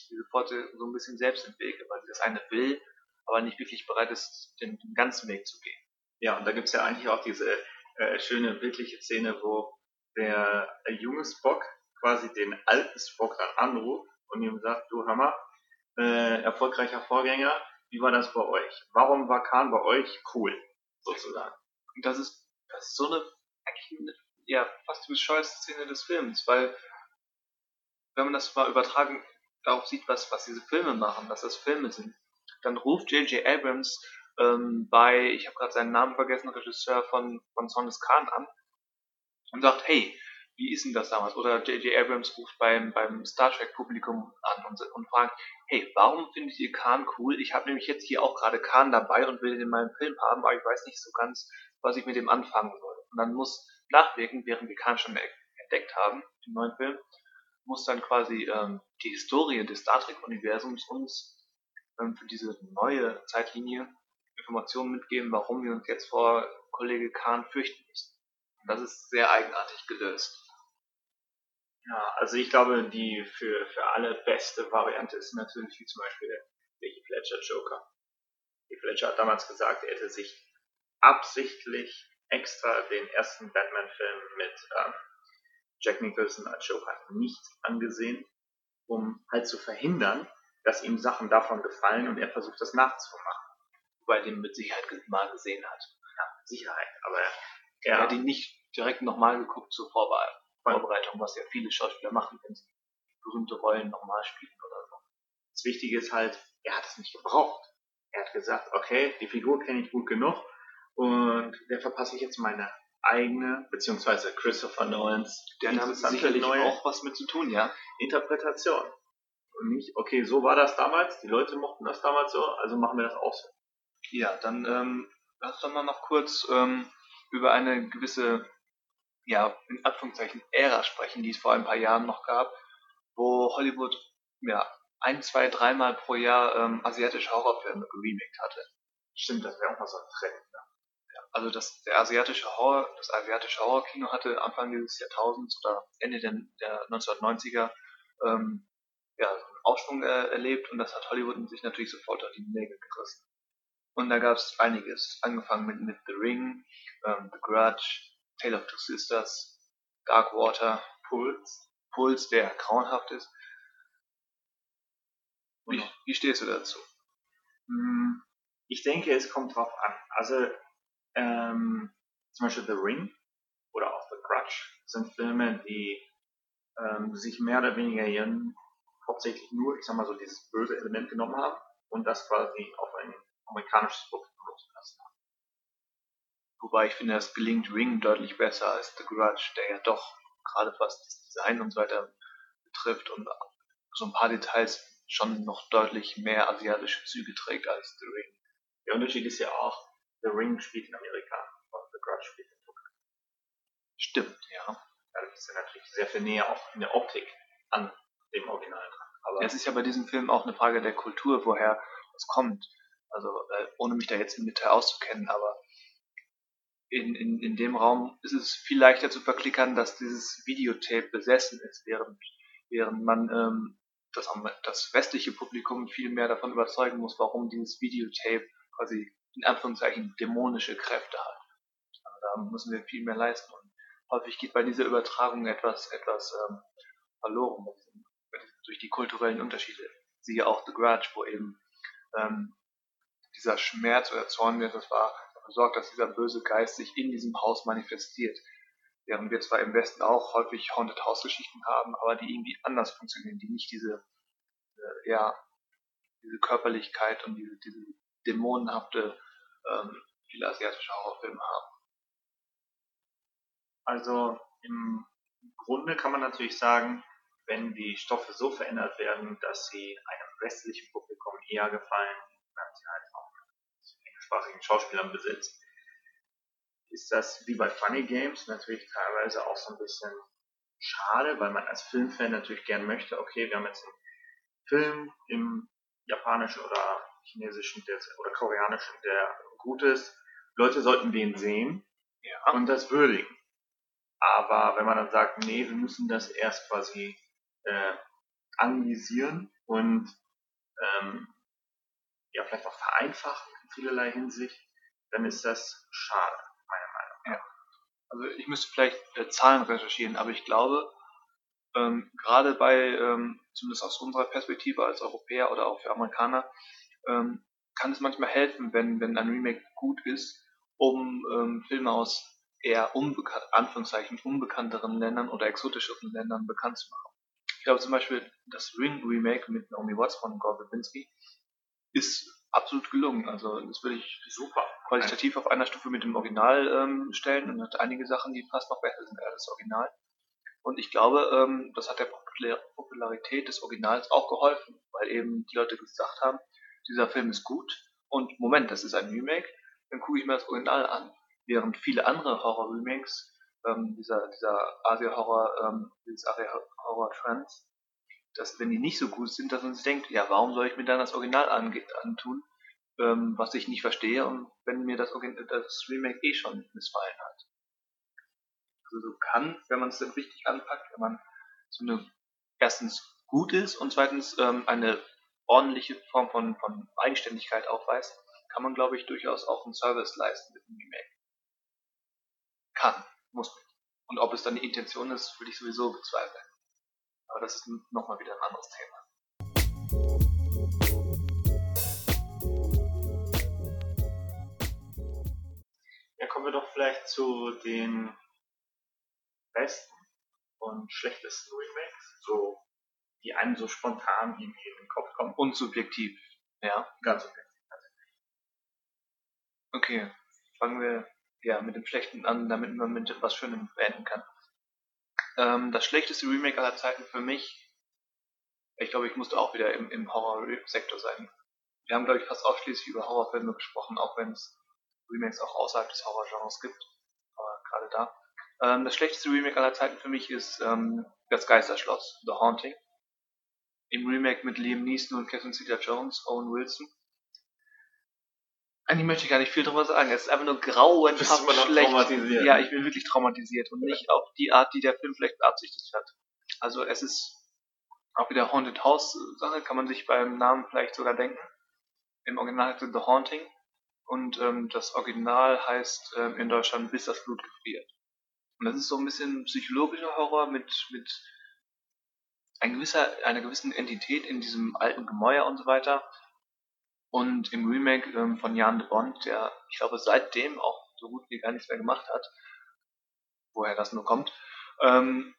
S1: diese Pforte so ein bisschen selbst im Wege, weil sie das eine will, aber nicht wirklich bereit ist, den, den ganzen Weg zu gehen.
S2: Ja, und da gibt es ja eigentlich auch diese äh, schöne bildliche Szene, wo der äh, junge Spock quasi den alten Spock dann anruft und ihm sagt, du Hammer, äh, erfolgreicher Vorgänger, wie war das bei euch? Warum war Khan bei euch cool, sozusagen?
S1: Und das ist, das ist so eine, eigentlich eine ja, fast die bescheuerste Szene des Films, weil wenn man das mal übertragen darauf sieht, was, was diese Filme machen, dass das Filme sind, dann ruft J.J. Abrams ähm, bei, ich habe gerade seinen Namen vergessen, Regisseur von, von Son des Khan an und sagt, hey, wie ist denn das damals? Oder J.J. Abrams ruft beim, beim Star Trek Publikum an und, und fragt, hey, warum findet ihr Khan cool? Ich habe nämlich jetzt hier auch gerade Khan dabei und will ihn in meinem Film haben, aber ich weiß nicht so ganz, was ich mit dem anfangen soll. Und dann muss nachwirken, während wir Khan schon entdeckt haben, im neuen Film, muss dann quasi ähm, die Historie des Star Trek-Universums uns ähm, für diese neue Zeitlinie Informationen mitgeben, warum wir uns jetzt vor Kollege Khan fürchten müssen. Das ist sehr eigenartig gelöst.
S2: Ja, also ich glaube, die für, für alle beste Variante ist natürlich wie zum Beispiel der, der Heath Ledger Joker. Heath Ledger hat damals gesagt, er hätte sich absichtlich extra den ersten Batman-Film mit ähm, Jack Nicholson als Joker nicht angesehen, um halt zu verhindern, dass ihm Sachen davon gefallen und er versucht das nachzumachen.
S1: Wobei den mit Sicherheit mal gesehen hat.
S2: Ja, mit Sicherheit. Aber er,
S1: er hat ihn nicht direkt nochmal geguckt zur Vorbereitung, was ja viele Schauspieler machen, wenn sie berühmte Rollen nochmal spielen oder so.
S2: Das Wichtige ist halt, er hat es nicht gebraucht. Er hat gesagt, okay, die Figur kenne ich gut genug und der verpasse ich jetzt meine eigene, beziehungsweise Christopher Nolans,
S1: der hat sicherlich neue auch was mit zu tun, ja.
S2: Interpretation. Und nicht, okay, so war das damals, die Leute mochten das damals so, also machen wir das auch so.
S1: Ja, dann ähm, lass doch mal noch kurz ähm, über eine gewisse, ja, in Anführungszeichen Ära sprechen, die es vor ein paar Jahren noch gab, wo Hollywood ja ein, zwei, dreimal pro Jahr ähm, asiatische Horrorfilme geremaked hatte.
S2: Stimmt, das wäre auch mal so ein Trend. Ne?
S1: also das, der asiatische Horror, das asiatische Horrorkino hatte Anfang dieses Jahrtausends oder Ende der, der 1990er ähm, ja, einen Aufschwung äh, erlebt und das hat Hollywood sich natürlich sofort auf die Nägel gerissen. Und da gab es einiges, angefangen mit, mit The Ring, ähm, The Grudge, Tale of Two Sisters, Dark Water, Pulse, Pulse, der grauenhaft ist. Wie, wie stehst du dazu?
S2: Hm, ich denke, es kommt drauf an. Also ähm, zum Beispiel The Ring oder auch The Grudge sind Filme, die ähm, sich mehr oder weniger ihren hauptsächlich nur, ich sag mal so, dieses böse Element genommen haben und das quasi auf ein amerikanisches Produkt losgelassen haben.
S1: Wobei ich finde, das gelingt Ring deutlich besser als The Grudge, der ja doch gerade was das Design und so weiter betrifft und so ein paar Details schon noch deutlich mehr asiatische Züge trägt als The Ring.
S2: Der Unterschied ist ja auch, The Ring spielt in Amerika und The Grudge spielt in Tokio.
S1: Stimmt, ja.
S2: Dadurch ist er natürlich sehr viel näher auch in der Optik an dem Original dran.
S1: Aber es ist ja bei diesem Film auch eine Frage der Kultur, woher es kommt. Also äh, ohne mich da jetzt im Detail auszukennen, aber in, in, in dem Raum ist es viel leichter zu verklickern, dass dieses Videotape besessen ist, während, während man ähm, das, das westliche Publikum viel mehr davon überzeugen muss, warum dieses Videotape quasi in Anführungszeichen dämonische Kräfte hat. Also da müssen wir viel mehr leisten. Und häufig geht bei dieser Übertragung etwas, etwas ähm, verloren durch die kulturellen Unterschiede. Siehe auch The Grudge, wo eben ähm, dieser Schmerz oder Zorn, der das war, dafür sorgt, dass dieser böse Geist sich in diesem Haus manifestiert. Während wir zwar im Westen auch häufig Haunted House Geschichten haben, aber die irgendwie anders funktionieren, die nicht diese, äh, ja, diese Körperlichkeit und diese, diese dämonenhafte ähm, viele asiatische Horrorfilme haben.
S2: Also im Grunde kann man natürlich sagen, wenn die Stoffe so verändert werden, dass sie einem westlichen Publikum eher gefallen, wenn sie halt englischsprachigen Schauspielern besetzt, ist das wie bei Funny Games natürlich teilweise auch so ein bisschen schade, weil man als Filmfan natürlich gern möchte, okay, wir haben jetzt einen Film im japanischen oder chinesischen der, oder koreanischen, der gut ist. Leute sollten den sehen ja. und das würdigen. Aber wenn man dann sagt, nee, wir müssen das erst quasi äh, analysieren und ähm, ja, vielleicht auch vereinfachen in vielerlei Hinsicht, dann ist das schade, meiner Meinung nach. Ja.
S1: Also ich müsste vielleicht äh, Zahlen recherchieren, aber ich glaube, ähm, gerade bei, ähm, zumindest aus unserer Perspektive als Europäer oder auch für Amerikaner, ähm, kann es manchmal helfen, wenn, wenn ein Remake gut ist, um ähm, Filme aus eher unbekannt, Anführungszeichen unbekannteren Ländern oder exotischeren Ländern bekannt zu machen. Ich glaube zum Beispiel das Ring Remake mit Naomi Watts von Gore Verbinski ist absolut gelungen. Also das würde ich super qualitativ auf einer Stufe mit dem Original ähm, stellen und hat einige Sachen, die fast noch besser sind als das Original. Und ich glaube, ähm, das hat der Popularität des Originals auch geholfen, weil eben die Leute gesagt haben, dieser Film ist gut und Moment, das ist ein Remake, dann gucke ich mir das Original an. Während viele andere Horror-Remakes, ähm, dieser, dieser Asia-Horror, ähm, dieses Asia-Horror-Trends, dass wenn die nicht so gut sind, dass man sich denkt, ja, warum soll ich mir dann das Original antun, ähm, was ich nicht verstehe und wenn mir das, das Remake eh schon missfallen hat. Also so kann, wenn man es dann richtig anpackt, wenn man so eine erstens gut ist und zweitens ähm, eine ordentliche Form von, von Eigenständigkeit aufweist, kann man, glaube ich, durchaus auch einen Service leisten mit dem Remake. Kann, muss nicht. Und ob es dann die Intention ist, würde ich sowieso bezweifeln. Aber das ist nochmal wieder ein anderes Thema.
S2: Ja, kommen wir doch vielleicht zu den besten und schlechtesten Remakes, so die einem so spontan in den Kopf kommen.
S1: Und subjektiv, ja.
S2: Ganz subjektiv.
S1: Okay, fangen wir ja mit dem Schlechten an, damit man mit etwas Schönem beenden kann. Ähm, das schlechteste Remake aller Zeiten für mich, ich glaube, ich musste auch wieder im, im Horror-Sektor sein. Wir haben, glaube ich, fast ausschließlich über Horrorfilme gesprochen, auch wenn es Remakes auch außerhalb des Horrorgenres gibt. Aber gerade da. Ähm, das schlechteste Remake aller Zeiten für mich ist ähm, Das Geisterschloss, The Haunting. Im Remake mit Liam Neeson und Catherine Zeta-Jones, Owen Wilson. Eigentlich möchte ich gar nicht viel drüber sagen. Es ist einfach nur grauenhaft schlecht. Traumatisiert. Ja, ich bin wirklich traumatisiert und nicht auf die Art, die der Film vielleicht beabsichtigt hat. Also es ist auch wieder Haunted House Sache, kann man sich beim Namen vielleicht sogar denken. Im Original heißt es The Haunting und ähm, das Original heißt ähm, in Deutschland Bis das Blut gefriert. Und das ist so ein bisschen psychologischer Horror mit, mit ein gewisser, einer gewissen Entität in diesem alten Gemäuer und so weiter. Und im Remake ähm, von Jan de Bond, der ich glaube seitdem auch so gut wie gar nichts mehr gemacht hat, woher das nur kommt, ähm,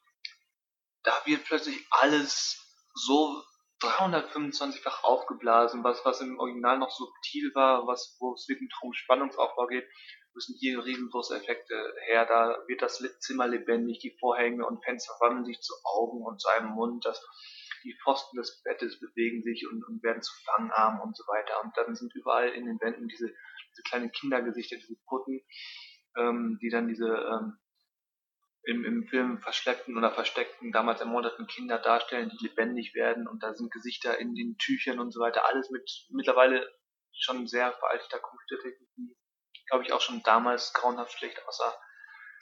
S1: da wird plötzlich alles so 325-fach aufgeblasen, was, was im Original noch subtil war, was, wo es wirklich um Spannungsaufbau geht, müssen hier riesengroße Effekte her. Da wird das Zimmer lebendig, die Vorhänge und Fenster verwandeln sich zu Augen und zu einem Mund, das, die Pfosten des Bettes bewegen sich und, und werden zu Fangarmen und so weiter. Und dann sind überall in den Wänden diese, diese kleinen Kindergesichter, diese Putten, ähm, die dann diese ähm, im, im Film verschleppten oder versteckten, damals ermordeten Kinder darstellen, die lebendig werden und da sind Gesichter in den Tüchern und so weiter, alles mit mittlerweile schon sehr veralteter Computertechnik, die, glaube ich, auch schon damals grauenhaft schlecht aussah.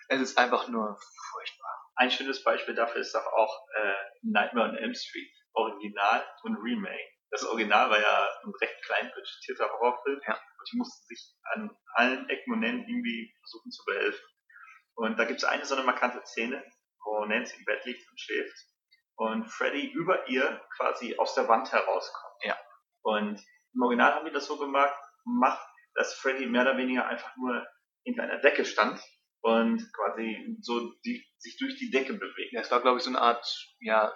S1: Es ist einfach nur furchtbar.
S2: Ein schönes Beispiel dafür ist doch auch äh, Nightmare on Elm Street, Original und Remake. Das Original war ja ein recht klein budgetierter Horrorfilm
S1: ja.
S2: und die mussten sich an allen Ecken und Enden irgendwie versuchen zu behelfen. Und da gibt es eine so eine markante Szene, wo Nancy im Bett liegt und schläft und Freddy über ihr quasi aus der Wand herauskommt.
S1: Ja.
S2: Und im Original haben die das so gemacht, gemacht, dass Freddy mehr oder weniger einfach nur hinter einer Decke stand und quasi so die, sich durch die Decke bewegt.
S1: Ja, es war glaube ich so eine Art, ja,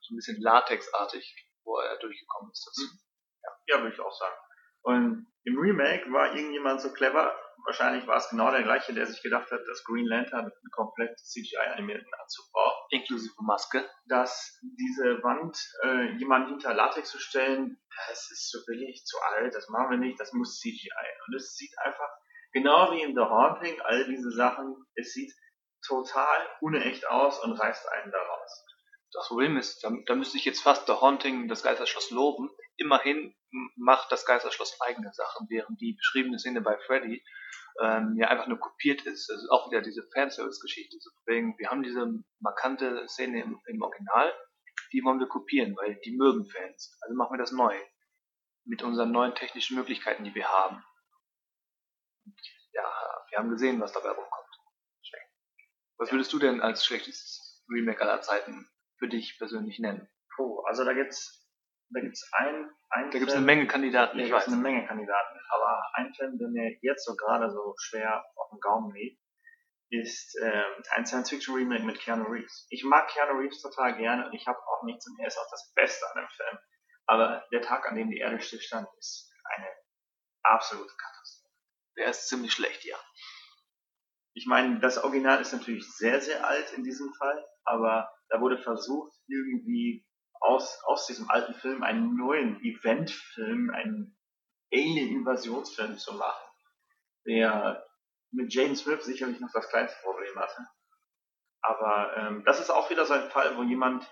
S1: so ein bisschen Latexartig, wo er durchgekommen ist.
S2: Mhm. ja. ja, würde ich auch sagen. Und im Remake war irgendjemand so clever, wahrscheinlich war es genau der gleiche, der sich gedacht hat, dass Green Lantern einen komplett CGI-animierten Anzug braucht.
S1: Inklusive Maske.
S2: Dass diese Wand äh, jemanden hinter Latex zu stellen, das ist zu billig, zu alt, das machen wir nicht, das muss CGI. Und es sieht einfach, genau wie in The Haunting, all diese Sachen, es sieht total unecht aus und reißt einen daraus.
S1: Das Problem ist, da, da müsste ich jetzt fast The Haunting, das Geisterschloss loben. Immerhin macht das Geisterschloss eigene Sachen, während die beschriebene Szene bei Freddy ähm, ja einfach nur kopiert ist. Also auch wieder diese Fanservice-Geschichte. Deswegen, wir haben diese markante Szene im, im Original, die wollen wir kopieren, weil die mögen Fans. Also machen wir das neu. Mit unseren neuen technischen Möglichkeiten, die wir haben. Ja, wir haben gesehen, was dabei rumkommt. Was würdest du denn als schlechtes Remake aller Zeiten für dich persönlich nennen?
S2: Puh, also da gibt's da gibt's ein, ein
S1: Da gibt's eine Menge Kandidaten,
S2: ich weiß. eine Menge Kandidaten, aber ein Film, der mir jetzt so gerade so schwer auf dem Gaumen liegt, ist ähm, ein Science-Fiction-Remake mit Keanu Reeves. Ich mag Keanu Reeves total gerne und ich habe auch nichts und er ist auch das Beste an dem Film. Aber der Tag, an dem die Erde stillstand, ist eine absolute Katastrophe.
S1: Der ist ziemlich schlecht, ja.
S2: Ich meine, das Original ist natürlich sehr, sehr alt in diesem Fall, aber da wurde versucht, irgendwie aus, aus diesem alten Film einen neuen Eventfilm, einen Alien-Invasionsfilm zu machen, der mit Jaden Smith sicherlich noch das kleinste Problem hatte. Aber ähm, das ist auch wieder so ein Fall, wo jemand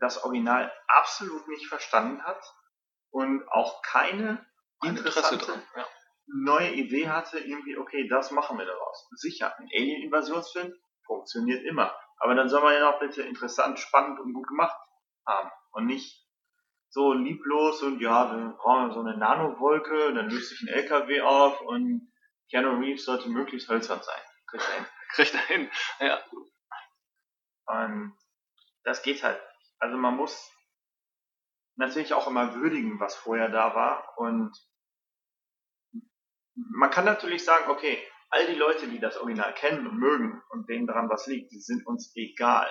S2: das Original absolut nicht verstanden hat und auch keine interessante drin, ja. Neue Idee hatte, irgendwie, okay, das machen wir daraus. Sicher, ein Alien-Invasionsfilm funktioniert immer. Aber dann soll man ja auch bitte interessant, spannend und gut gemacht haben. Und nicht so lieblos und ja, wir brauchen so eine Nanowolke, dann löst sich ein LKW auf und Keanu Reeves sollte möglichst hölzern sein.
S1: Kriegt er hin. Kriegt er hin, ja.
S2: Und das geht halt. Also man muss natürlich auch immer würdigen, was vorher da war. Und man kann natürlich sagen, okay, all die Leute, die das Original kennen und mögen und denen daran was liegt, die sind uns egal.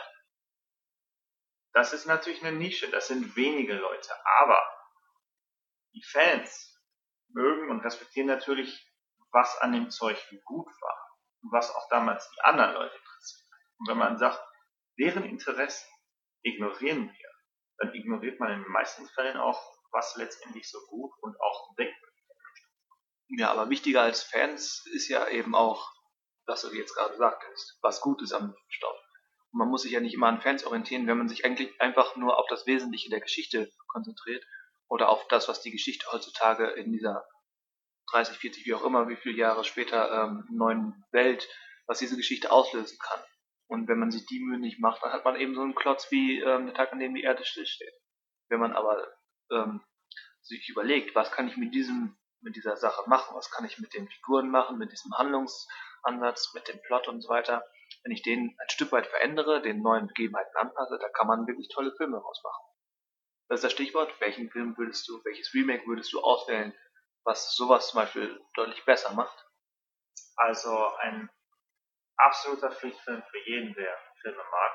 S2: Das ist natürlich eine Nische, das sind wenige Leute. Aber die Fans mögen und respektieren natürlich, was an dem Zeug gut war und was auch damals die anderen Leute interessiert. Und wenn man sagt, deren Interessen ignorieren wir, dann ignoriert man in den meisten Fällen auch, was letztendlich so gut und auch
S1: ist. Ja, aber wichtiger als Fans ist ja eben auch, was du jetzt gerade sagtest, was gut ist am Stoff. Und man muss sich ja nicht immer an Fans orientieren, wenn man sich eigentlich einfach nur auf das Wesentliche der Geschichte konzentriert oder auf das, was die Geschichte heutzutage in dieser 30, 40, wie auch immer, wie viele Jahre später ähm, neuen Welt, was diese Geschichte auslösen kann. Und wenn man sich die Mühe nicht macht, dann hat man eben so einen Klotz wie ähm, der Tag, an dem die Erde stillsteht. Wenn man aber ähm, sich überlegt, was kann ich mit diesem, mit dieser Sache machen, was kann ich mit den Figuren machen, mit diesem Handlungsansatz, mit dem Plot und so weiter, wenn ich den ein Stück weit verändere, den neuen Begebenheiten anpasse, da kann man wirklich tolle Filme rausmachen. Das ist das Stichwort. Welchen Film würdest du, welches Remake würdest du auswählen, was sowas zum Beispiel deutlich besser macht?
S2: Also ein absoluter Pflichtfilm für jeden, der Filme mag,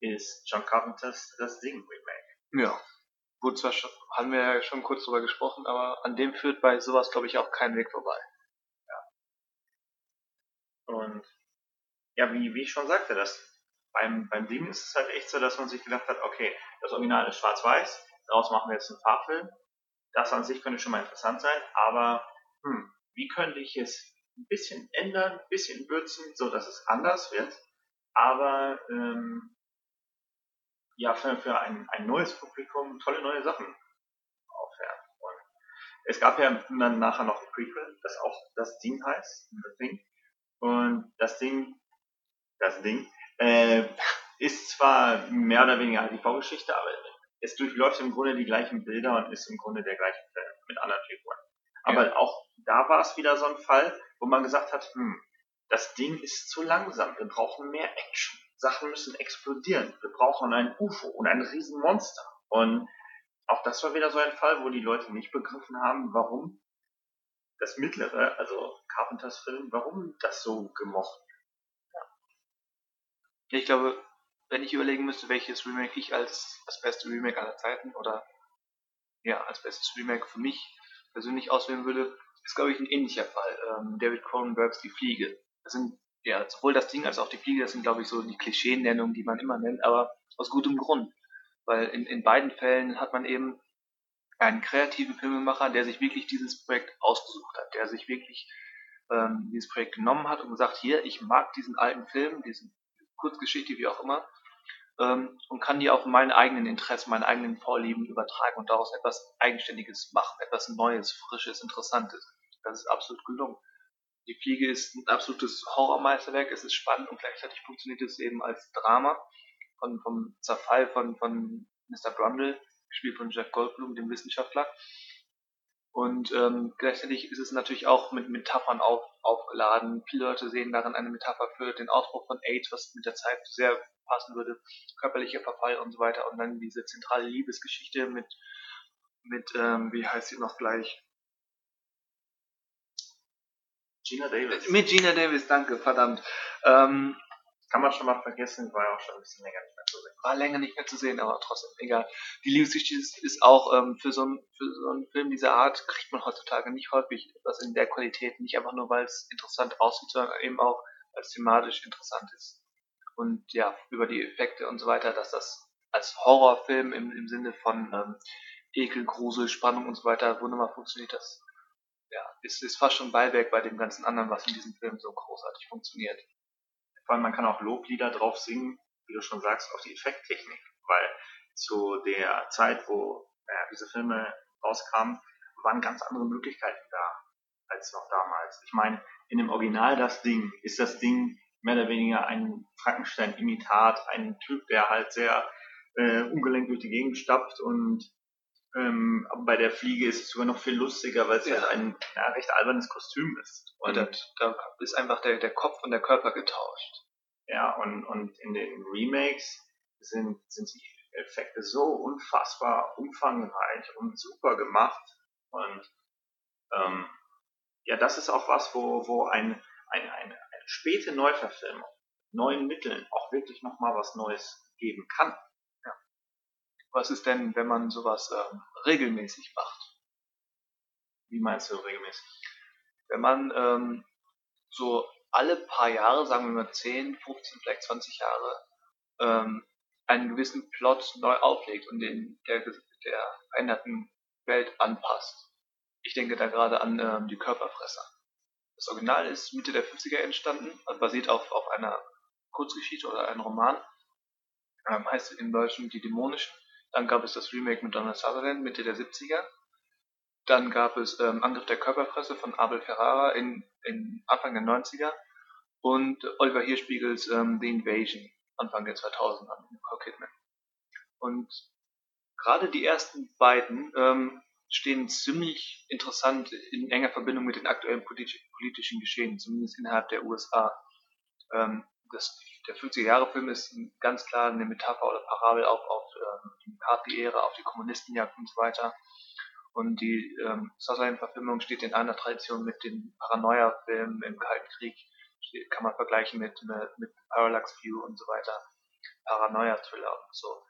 S2: ist John Carpenters Das Ding Remake.
S1: Ja. Gut, zwar schon, haben wir ja schon kurz drüber gesprochen, aber an dem führt bei sowas, glaube ich, auch kein Weg vorbei.
S2: Ja. Und ja, wie, wie ich schon sagte, das beim, beim Ding ist es halt echt so, dass man sich gedacht hat, okay, das Original ist schwarz-weiß, daraus machen wir jetzt einen Farbfilm. Das an sich könnte schon mal interessant sein, aber hm, wie könnte ich es ein bisschen ändern, ein bisschen würzen, so dass es anders wird, aber ähm, ja, für, für ein, ein neues Publikum tolle neue Sachen aufhören. Und es gab ja dann nachher noch ein Prequel, das auch das Ding heißt, The Thing. Und das Ding, das Ding, äh, ist zwar mehr oder weniger halt die Vorgeschichte, aber es durchläuft im Grunde die gleichen Bilder und ist im Grunde der gleiche Film mit anderen Figuren. Aber ja. auch da war es wieder so ein Fall, wo man gesagt hat, hm, das Ding ist zu langsam, wir brauchen mehr Action. Sachen müssen explodieren. Wir brauchen ein UFO und ein Riesenmonster. Und auch das war wieder so ein Fall, wo die Leute nicht begriffen haben, warum das mittlere, also Carpenters Film, warum das so gemocht wird.
S1: Ich glaube, wenn ich überlegen müsste, welches Remake ich als das beste Remake aller Zeiten oder ja, als bestes Remake für mich persönlich auswählen würde, ist, glaube ich, ein ähnlicher Fall. Ähm, David Cronenbergs Die Fliege. Das sind ja sowohl das Ding als auch die Fliege, das sind, glaube ich, so die Klischee-Nennungen, die man immer nennt, aber aus gutem Grund. Weil in, in beiden Fällen hat man eben einen kreativen Filmemacher, der sich wirklich dieses Projekt ausgesucht hat, der sich wirklich ähm, dieses Projekt genommen hat und gesagt, hier, ich mag diesen alten Film, diese Kurzgeschichte, wie auch immer, ähm, und kann die auf meine eigenen Interessen, meine eigenen Vorlieben übertragen und daraus etwas Eigenständiges machen, etwas Neues, Frisches, Interessantes. Das ist absolut gelungen. Die Fliege ist ein absolutes Horrormeisterwerk, es ist spannend und gleichzeitig funktioniert es eben als Drama von, vom Zerfall von, von Mr. Brundle, gespielt von Jeff Goldblum, dem Wissenschaftler. Und ähm, gleichzeitig ist es natürlich auch mit Metaphern auf, aufgeladen. Viele Leute sehen darin eine Metapher für den Ausbruch von AIDS, was mit der Zeit sehr passen würde, körperlicher Verfall und so weiter. Und dann diese zentrale Liebesgeschichte mit, mit ähm, wie heißt sie noch gleich?
S2: Gina Davis.
S1: Mit Gina Davis, danke, verdammt. Ähm,
S2: Kann man schon mal vergessen, war ja auch schon ein bisschen länger nicht mehr zu sehen.
S1: war länger nicht mehr zu sehen, aber trotzdem, egal. Die Liebesgeschichte ist, ist auch ähm, für, so ein, für so einen Film dieser Art, kriegt man heutzutage nicht häufig etwas in der Qualität, nicht einfach nur, weil es interessant aussieht, sondern eben auch, weil es thematisch interessant ist. Und ja, über die Effekte und so weiter, dass das als Horrorfilm im, im Sinne von ähm, Ekel, Grusel, Spannung und so weiter wunderbar funktioniert, das ja, ist, ist fast schon Beiwerk bei dem ganzen anderen, was in diesem Film so großartig funktioniert.
S2: Vor allem, man kann auch Loblieder drauf singen, wie du schon sagst, auf die Effekttechnik. Weil zu der Zeit, wo naja, diese Filme rauskamen, waren ganz andere Möglichkeiten da als noch damals. Ich meine, in dem Original das Ding ist das Ding mehr oder weniger ein Frankenstein-Imitat, ein Typ, der halt sehr äh, ungelenkt durch die Gegend stapft und ähm, aber bei der Fliege ist es sogar noch viel lustiger, weil es
S1: Ja.
S2: halt ein ja, recht albernes Kostüm ist.
S1: Und da, da ist einfach der, der Kopf und der Körper getauscht.
S2: Ja, und, und in den Remakes sind, sind die Effekte so unfassbar umfangreich und super gemacht. Und ähm, ja, das ist auch was, wo, wo ein, ein, ein, eine späte Neuverfilmung neuen Mitteln auch wirklich nochmal was Neues geben kann.
S1: Was ist denn, wenn man sowas ähm, regelmäßig macht?
S2: Wie meinst du regelmäßig?
S1: Wenn man ähm, so alle paar Jahre, sagen wir mal 10, 15, vielleicht 20 Jahre, ähm, einen gewissen Plot neu auflegt und den der, der veränderten Welt anpasst. Ich denke da gerade an ähm, die Körperfresser. Das Original ist Mitte der 50er entstanden, also basiert auf, auf einer Kurzgeschichte oder einem Roman. Ähm, heißt im Deutschen Die Dämonischen. Dann gab es das Remake mit Donald Sutherland Mitte der 70er. Dann gab es ähm, Angriff der Körperfresse von Abel Ferrara in, in Anfang der 90er und Oliver Hirschspiegels ähm, The Invasion Anfang der 2000er mit Nicole Kidman. Und gerade die ersten beiden ähm, stehen ziemlich interessant in enger Verbindung mit den aktuellen politi politischen Geschehen, zumindest innerhalb der USA. Ähm, das, der 50er-Jahre-Film ist ganz klar eine Metapher oder Parabel auf, auf ähm, die McCarthy-Ära, auf die Kommunistenjagd und so weiter. Und die ähm, Sutherland-Verfilmung steht in einer Tradition mit den Paranoia-Filmen im Kalten Krieg. Kann man vergleichen mit, mit, Parallax View und so weiter. Paranoia-Thriller und so.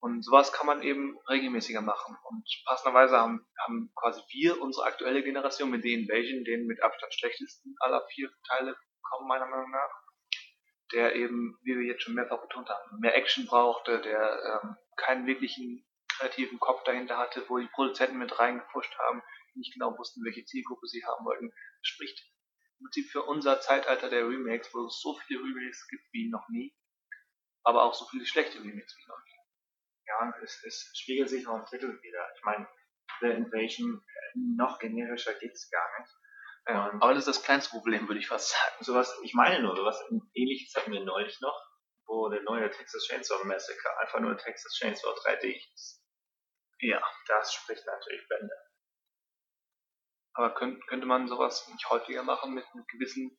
S1: Und sowas kann man eben regelmäßiger machen. Und passenderweise haben, haben quasi wir, unsere aktuelle Generation mit The Invasion, den mit Abstand schlechtesten aller vier Teile kommen, meiner Meinung nach. Der eben, wie wir jetzt schon mehrfach betont haben, mehr Action brauchte, der ähm, keinen wirklichen kreativen Kopf dahinter hatte, wo die Produzenten mit reingepusht haben, die nicht genau wussten, welche Zielgruppe sie haben wollten. Das spricht im Prinzip für unser Zeitalter der Remakes, wo es so viele Remakes gibt wie noch nie, aber auch so viele schlechte Remakes wie noch nie.
S2: Ja, es, es spiegelt sich auch im Titel wieder. Ich meine, The Invasion, noch generischer geht's gar nicht.
S1: Ja, aber das ist das kleinste Problem, würde ich fast sagen.
S2: sowas, ich meine nur, sowas ähnliches hatten wir neulich noch, wo der neue Texas Chainsaw Massacre einfach nur Texas Chainsaw 3D hieß.
S1: Ja.
S2: Das spricht natürlich Bände.
S1: Aber könnt, könnte man sowas nicht häufiger machen mit, mit gewissen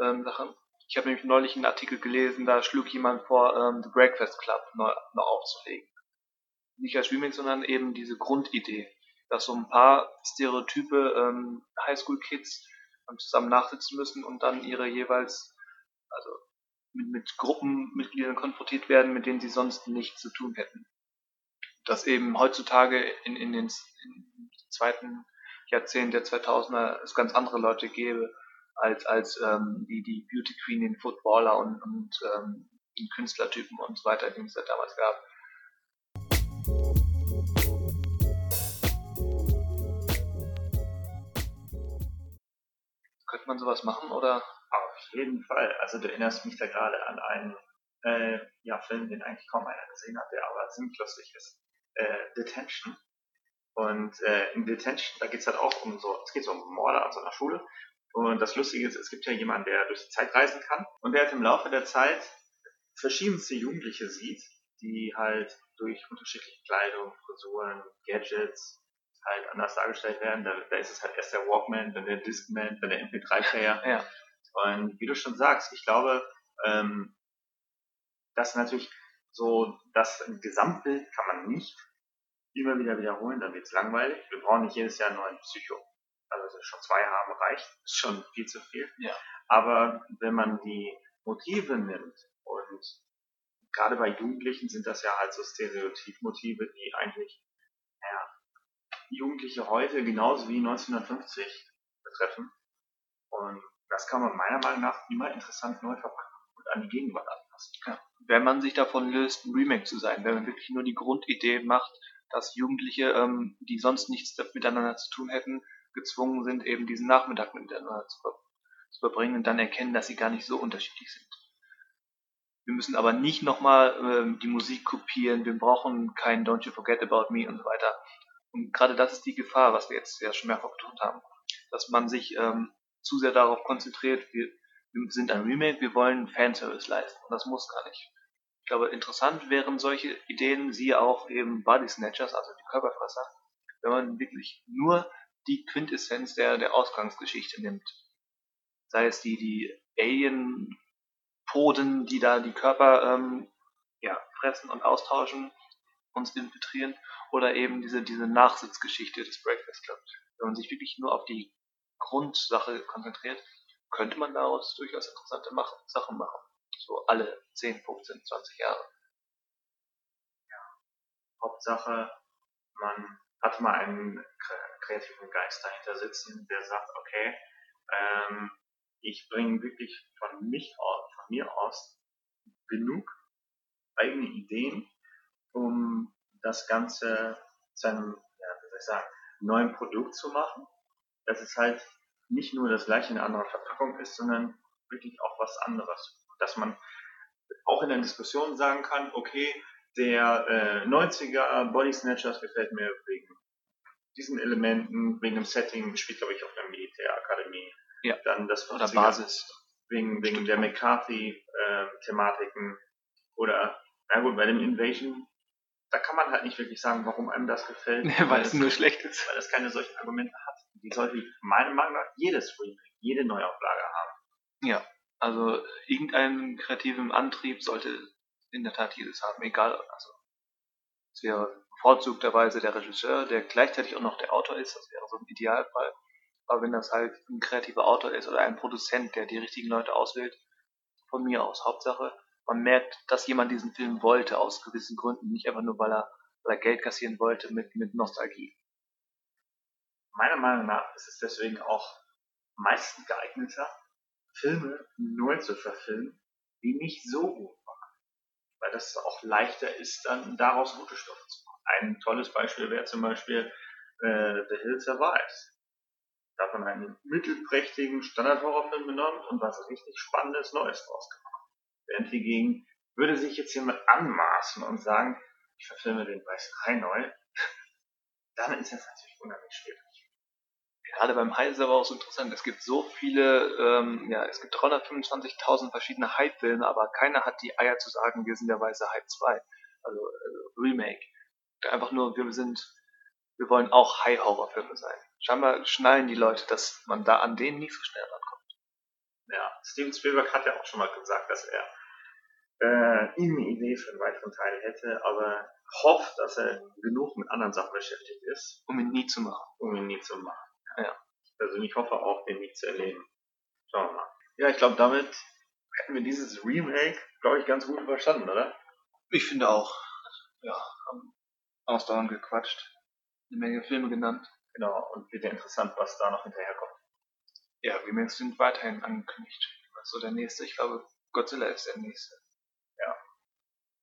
S1: ähm, Sachen? Ich habe nämlich neulich einen Artikel gelesen, da schlug jemand vor, ähm, The Breakfast Club neu, neu aufzulegen. Nicht als Remake, sondern eben diese Grundidee, dass so ein paar Stereotype ähm, Highschool-Kids ähm, zusammen nachsitzen müssen und dann ihre jeweils, also mit, mit Gruppenmitgliedern konfrontiert werden, mit denen sie sonst nichts zu tun hätten. Dass eben heutzutage in, in den in zweiten Jahrzehnt der 2000er es ganz andere Leute gäbe, als, als ähm, die, die Beauty Queen, den Footballer und, und ähm, den Künstlertypen und so weiter, den es da damals gab. Könnte man sowas machen oder?
S2: Auf jeden Fall. Also du erinnerst mich da gerade an einen äh, ja, Film, den eigentlich kaum einer gesehen hat, der aber ziemlich lustig ist. Äh, Detention. Und äh, in Detention, da geht's halt auch um so, es geht so um Morde an so einer Schule. Und das Lustige ist, es gibt ja jemanden, der durch die Zeit reisen kann. Und der hat im Laufe der Zeit verschiedenste Jugendliche sieht, die halt durch unterschiedliche Kleidung, Frisuren, Gadgets halt anders dargestellt werden. Da, da ist es halt erst der Walkman, dann der Discman, dann der MP3-Player.
S1: Ja.
S2: Und wie du schon sagst, ich glaube, ähm, dass natürlich so das Gesamtbild kann man nicht immer wieder wiederholen, dann wird's langweilig. Wir brauchen nicht jedes Jahr einen neuen Psycho. also schon zwei haben reicht, ist schon viel zu viel.
S1: Ja.
S2: Aber wenn man die Motive nimmt und gerade bei Jugendlichen sind das ja halt so Stereotypmotive, die eigentlich, naja, Jugendliche heute genauso wie 1950 betreffen. Und das kann man meiner Meinung nach immer interessant neu verpacken und an die Gegenwart anpassen.
S1: Ja. Wenn man sich davon löst, ein Remake zu sein, wenn man wirklich nur die Grundidee macht, dass Jugendliche, ähm, die sonst nichts miteinander zu tun hätten, gezwungen sind, eben diesen Nachmittag miteinander zu, zu verbringen und dann erkennen, dass sie gar nicht so unterschiedlich sind. Wir müssen aber nicht nochmal ähm, die Musik kopieren, wir brauchen kein Don't You Forget About Me und so weiter. Und gerade das ist die Gefahr, was wir jetzt ja schon mehrfach betont haben, dass man sich ähm, zu sehr darauf konzentriert, wir, wir sind ein Remake, wir wollen Fanservice leisten. Und das muss gar nicht. Ich glaube, interessant wären solche Ideen, siehe auch eben Body Snatchers, also die Körperfresser, wenn man wirklich nur die Quintessenz der, der Ausgangsgeschichte nimmt. Sei es die, die Alien-Poden, die da die Körper ähm, ja, fressen und austauschen, uns infiltrieren, oder eben diese, diese Nachsitzgeschichte des Breakfast Club. Wenn man sich wirklich nur auf die Grundsache konzentriert, könnte man daraus durchaus interessante Mach Sachen machen. So alle 10, 15, 20 Jahre.
S2: Ja. Hauptsache, man hat mal einen kreativen Geist dahinter sitzen, der sagt, okay, ähm, ich bringe wirklich von mich aus, von mir aus genug eigene Ideen, um das Ganze zu einem, ja, wie soll ich sagen, neuen Produkt zu machen. Dass es halt nicht nur das gleiche in einer anderen Verpackung ist, sondern wirklich auch was anderes. Dass man auch in der Diskussion sagen kann, okay, der äh, 90er Body Snatchers gefällt mir wegen diesen Elementen, wegen dem Setting, spielt glaube ich auf der Militärakademie.
S1: Ja.
S2: Dann das
S1: 50er, oder Basis.
S2: Wegen, wegen der McCarthy-Thematiken. Äh, oder, na gut, bei dem Invasion, da kann man halt nicht wirklich sagen, warum einem das gefällt.
S1: weil, weil es nur schlecht ist.
S2: Weil es keine solchen Argumente hat. Die sollte meiner Meinung nach jedes Remake, jede Neuauflage haben.
S1: Ja, also irgendeinen kreativen Antrieb sollte in der Tat jedes haben, egal, also es wäre bevorzugterweise der Regisseur, der gleichzeitig auch noch der Autor ist, das wäre so ein Idealfall. Aber wenn das halt ein kreativer Autor ist oder ein Produzent, der die richtigen Leute auswählt, von mir aus Hauptsache, man merkt, dass jemand diesen Film wollte aus gewissen Gründen, nicht einfach nur, weil er, weil er Geld kassieren wollte mit, mit Nostalgie.
S2: Meiner Meinung nach ist es deswegen auch meistens geeigneter, Filme neu zu verfilmen, die nicht so gut waren. Weil das auch leichter ist, dann daraus gute Stoffe zu machen. Ein tolles Beispiel wäre zum Beispiel äh, The Hill Survives. Da hat man einen mittelprächtigen Standard-Horrorfilm genommen und was richtig Spannendes Neues draus gemacht. Hingegen würde sich jetzt jemand anmaßen und sagen, ich verfilme den Weißen Hai neu, dann ist das natürlich unheimlich schwierig
S1: gerade beim Hai ist aber auch so interessant. Es gibt so viele, ähm, ja, es gibt 325.000 verschiedene Hai-Filme, aber keiner hat die Eier zu sagen, wir sind der weiße Hai 2. Also äh, Remake. Einfach nur, wir sind, wir wollen auch Hai-Horrorfilme sein. Scheinbar schnallen die Leute, dass man da an denen nicht so schnell rankommt.
S2: Ja, Steven Spielberg hat ja auch schon mal gesagt, dass er äh, eine Idee für einen weiteren Teil hätte, aber hofft, dass er genug mit anderen Sachen beschäftigt ist.
S1: Um ihn nie zu machen.
S2: Um ihn nie zu machen. Ja. Also ich hoffe auch, den nicht zu erleben. Schauen wir mal. Ja, ich glaube, damit hätten wir dieses Remake, glaube ich, ganz gut überstanden, oder?
S1: Ich finde auch. Ja, haben ausdauernd gequatscht. Eine Menge Filme genannt.
S2: Genau, und wird ja interessant, was da noch hinterherkommt.
S1: Ja, Remakes sind weiterhin angekündigt. So der nächste? Ich glaube, Godzilla ist der nächste.
S2: Ja.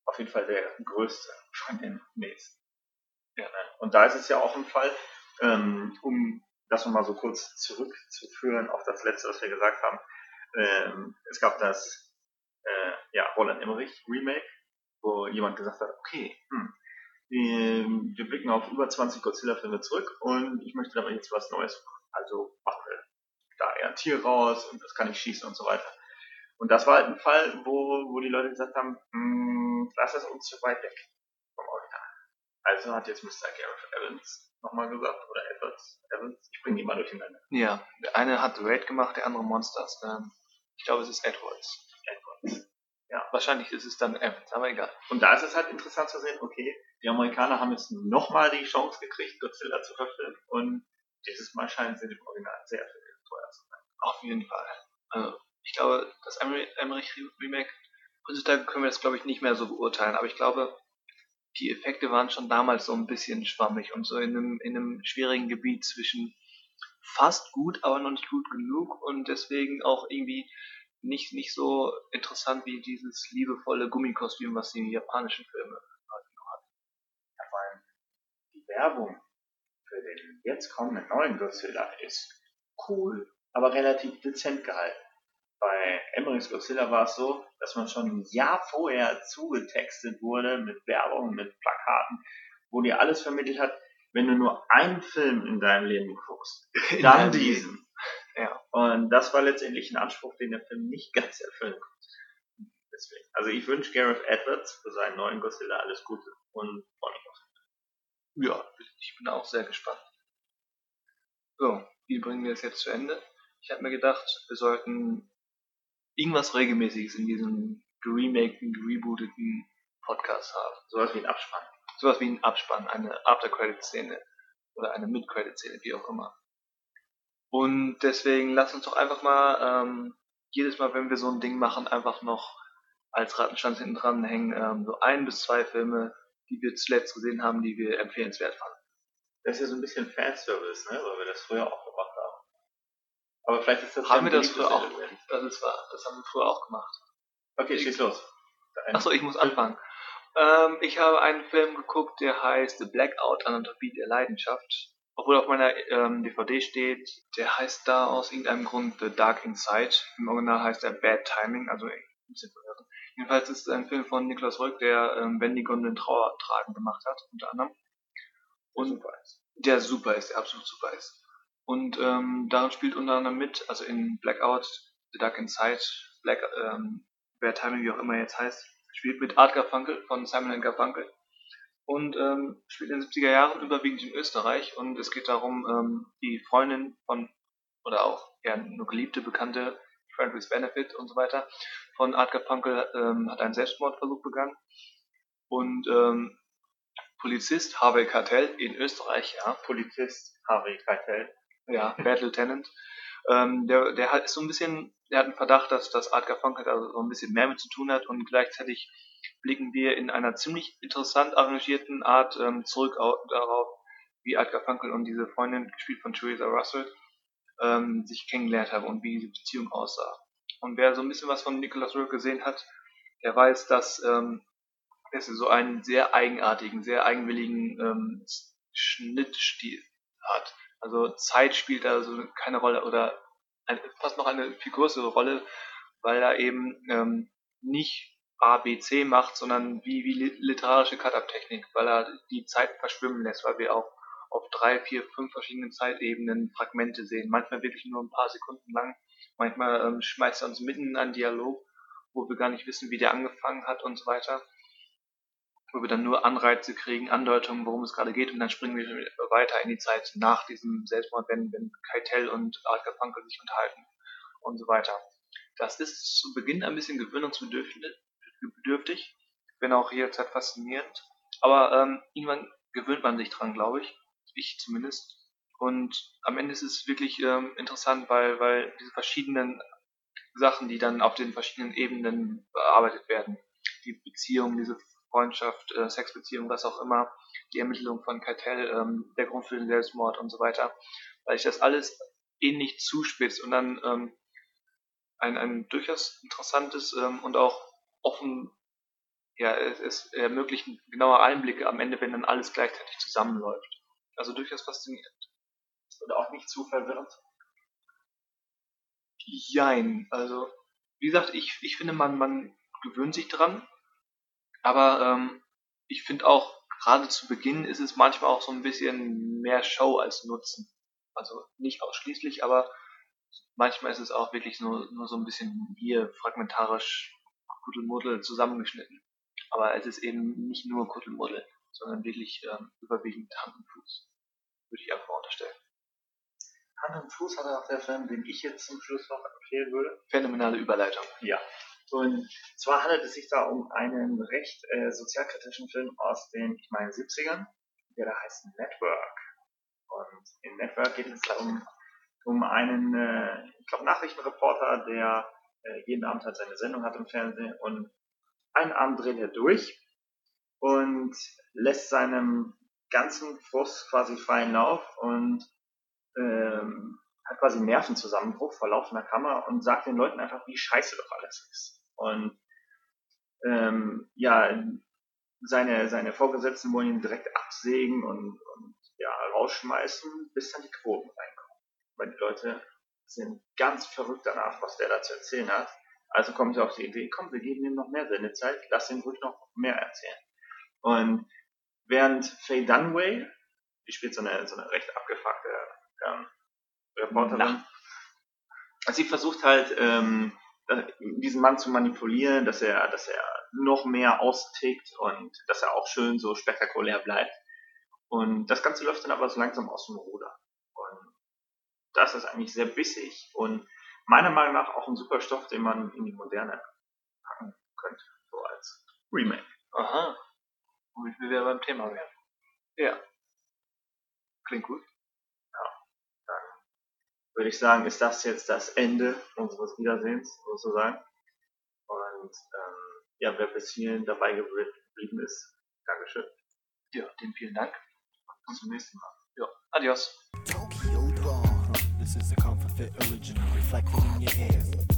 S2: Auf jeden Fall der größte von den nächsten. Ja, ne? Und da ist es ja auch ein Fall, ähm, um das nochmal so kurz zurückzuführen auf das letzte, was wir gesagt haben. Ähm, es gab das äh, ja, Roland Emmerich Remake, wo jemand gesagt hat, okay, hm, wir, wir blicken auf über 20 Godzilla-Filme zurück und ich möchte aber jetzt was Neues machen. Also machen wir da eher ein Tier raus und das kann ich schießen und so weiter. Und das war halt ein Fall, wo, wo die Leute gesagt haben, hm, das ist uns zu weit weg vom Original. Also hat jetzt Mr. Gareth Evans nochmal gesagt, oder Edwards, Evans, ich bringe die mal durcheinander.
S1: Ja, der eine hat Raid gemacht, der andere Monsters. Ich glaube, es ist Edwards.
S2: Edwards.
S1: Ja. Wahrscheinlich ist es dann Evans, aber egal.
S2: Und da ist es halt interessant zu sehen, okay, die Amerikaner haben jetzt nochmal die Chance gekriegt, Godzilla zu verfilmen und dieses Mal scheinen sie dem Original sehr viel teuer zu sein.
S1: Auf jeden Fall. Also, ich glaube, das Emmerich Remake, heutzutage können wir das, glaube ich, nicht mehr so beurteilen, aber ich glaube, die Effekte waren schon damals so ein bisschen schwammig und so in einem, in einem schwierigen Gebiet zwischen fast gut, aber noch nicht gut genug und deswegen auch irgendwie nicht, nicht so interessant wie dieses liebevolle Gummikostüm, was die japanischen Filme hatten.
S2: Ja, vor allem die Werbung für den jetzt kommenden neuen Godzilla ist cool, aber relativ dezent gehalten. Bei Emmerichs Godzilla war es so, dass man schon ein Jahr vorher zugetextet wurde mit Werbung, mit Plakaten, wo dir alles vermittelt hat, wenn du nur einen Film in deinem Leben guckst, dann diesen. Ja. Und das war letztendlich ein Anspruch, den der Film nicht ganz erfüllen konnte. Deswegen. Also ich wünsche Gareth Edwards für seinen neuen Godzilla alles Gute und freue mich auf
S1: ihn. Ja, ich bin auch sehr gespannt. So, wie bringen wir es jetzt zu Ende? Ich habe mir gedacht, wir sollten irgendwas Regelmäßiges in diesem geremaken, gerebooteten Podcast haben.
S2: Sowas wie ein Abspann.
S1: Sowas wie ein Abspann, eine After-Credit-Szene oder eine Mid-Credit-Szene, wie auch immer. Und deswegen lass uns doch einfach mal ähm, jedes Mal, wenn wir so ein Ding machen, einfach noch als Rattenschwanz hinten dran hängen, ähm, so ein bis zwei Filme, die wir zuletzt gesehen haben, die wir empfehlenswert fanden.
S2: Das ist ja so ein bisschen Fanservice, ne? weil wir das früher auch gemacht haben. Aber vielleicht ist das
S1: Haben wir das früher auch gemacht? Das, ist wahr, das haben wir früher auch gemacht.
S2: Okay, schieß los.
S1: Achso, ich muss anfangen. Ähm, ich habe einen Film geguckt, der heißt The Blackout Anatomie der Leidenschaft obwohl auf meiner ähm, DVD steht, der heißt da aus irgendeinem Grund The Dark Inside. Im Original heißt er Bad Timing, also ein bisschen verwirrend. Jedenfalls ist es ein Film von Niklas Rück, der ähm, Gondeln Trauer tragen gemacht hat, unter anderem. Und super ist. der super ist, der absolut super ist. Und ähm, darin spielt unter anderem mit, also in Blackout, The Dark Inside, Black, ähm, Bad Timing, wie auch immer jetzt heißt, spielt mit Art Garfunkel von Simon Garfunkel und ähm, spielt in den 70er Jahren überwiegend in Österreich und es geht darum, ähm, die Freundin von, oder auch ja, nur geliebte, bekannte, Friend with Benefit und so weiter, von Art Garfunkel ähm, hat einen Selbstmordversuch begangen und ähm, Polizist Harvey Cartell in Österreich, ja.
S2: Polizist Harvey Cartell.
S1: Ja, Bad Lieutenant. Ähm, der, der hat so ein bisschen, der hat einen Verdacht, dass, dass Art Garfunkel da so ein bisschen mehr mit zu tun hat und gleichzeitig blicken wir in einer ziemlich interessant arrangierten Art ähm, zurück darauf, wie Art Garfunkel und diese Freundin, gespielt von Theresa Russell, ähm, sich kennengelernt haben und wie diese Beziehung aussah. Und wer so ein bisschen was von Nicholas Rourke gesehen hat, der weiß, dass ähm, er so einen sehr eigenartigen, sehr eigenwilligen ähm, Schnittstil hat. Also Zeit spielt da so keine Rolle oder ein, fast noch eine viel größere Rolle, weil er eben ähm, nicht A, B, C macht, sondern wie, wie literarische Cut-Up-Technik, weil er die Zeit verschwimmen lässt, weil wir auch auf drei, vier, fünf verschiedenen Zeitebenen Fragmente sehen. Manchmal wirklich nur ein paar Sekunden lang. Manchmal ähm, schmeißt er uns mitten in einen Dialog, wo wir gar nicht wissen, wie der angefangen hat und so weiter. Wo wir dann nur Anreize kriegen, Andeutungen, worum es gerade geht und dann springen wir weiter in die Zeit nach diesem Selbstmord, wenn, wenn Keitel und Art Garfunkel sich unterhalten und so weiter. Das ist zu Beginn ein bisschen gewöhnungsbedürftig, bedürftig, wenn auch jederzeit faszinierend. Aber ähm, irgendwann gewöhnt man sich dran, glaube ich. Ich zumindest. Und am Ende ist es wirklich ähm, interessant, weil, weil diese verschiedenen Sachen, die dann auf den verschiedenen Ebenen bearbeitet werden, die Beziehung, diese Freundschaft, äh, Sexbeziehung, was auch immer, die Ermittlung von Kartell, ähm, der Grund für den Selbstmord und so weiter, weil ich das alles ähnlich zuspitzt und dann ähm, ein, ein durchaus interessantes ähm, und auch offen, ja, es, es ermöglicht genaue Einblicke am Ende, wenn dann alles gleichzeitig zusammenläuft. Also durchaus faszinierend.
S2: Und auch nicht zu verwirrend.
S1: Jein, also wie gesagt, ich, ich finde, man, man gewöhnt sich dran, aber ähm, ich finde auch, gerade zu Beginn ist es manchmal auch so ein bisschen mehr Show als Nutzen. Also nicht ausschließlich, aber manchmal ist es auch wirklich nur, nur so ein bisschen hier fragmentarisch Kuddelmuddel zusammengeschnitten. Aber es ist eben nicht nur Kuddelmuddel, sondern wirklich ähm, überwiegend Hand und Fuß. Würde ich einfach unterstellen.
S2: Hand und Fuß hat auch der Film, den ich jetzt zum Schluss noch empfehlen würde.
S1: Phänomenale Überleitung.
S2: Ja. Und zwar handelt es sich da um einen recht äh, sozialkritischen Film aus den, ich meine, 70ern, der da heißt Network. Und in Network geht es um, um einen, äh, ich glaube, Nachrichtenreporter, der äh, jeden Abend halt seine Sendung hat im Fernsehen und einen Abend dreht er durch und lässt seinem ganzen Frust quasi freien Lauf und ähm, hat quasi einen Nervenzusammenbruch vor laufender Kamera und sagt den Leuten einfach, wie scheiße doch alles ist. Und ähm, ja, seine, seine Vorgesetzten wollen ihn direkt absägen und, und ja, rausschmeißen, bis dann die Quoten reinkommen. Weil die Leute sind ganz verrückt danach, was der da zu erzählen hat. Also kommen sie auf die Idee, komm, wir geben ihm noch mehr Sendezeit, lass ihn ruhig noch mehr erzählen. Und während Faye Dunway, die spielt so eine, so eine recht abgefuckte ähm, Reporterin, sie versucht halt, ähm, diesen Mann zu manipulieren, dass er, dass er noch mehr austickt und dass er auch schön so spektakulär bleibt. Und das Ganze läuft dann aber so langsam aus dem Ruder. Und das ist eigentlich sehr bissig und meiner Meinung nach auch ein super Stoff, den man in die Moderne packen könnte, so als Remake.
S1: Aha. Womit wir wieder beim Thema wären. Ja. Klingt gut.
S2: Würde ich sagen, ist das jetzt das Ende unseres Wiedersehens sozusagen. Und ähm, ja, wer bis hierhin dabei geblieben ist, Dankeschön.
S1: Ja, dem vielen Dank.
S2: Und zum nächsten Mal.
S1: Ja, adios.
S3: Tokyo. This is a comfort fit original reflecting in your ears.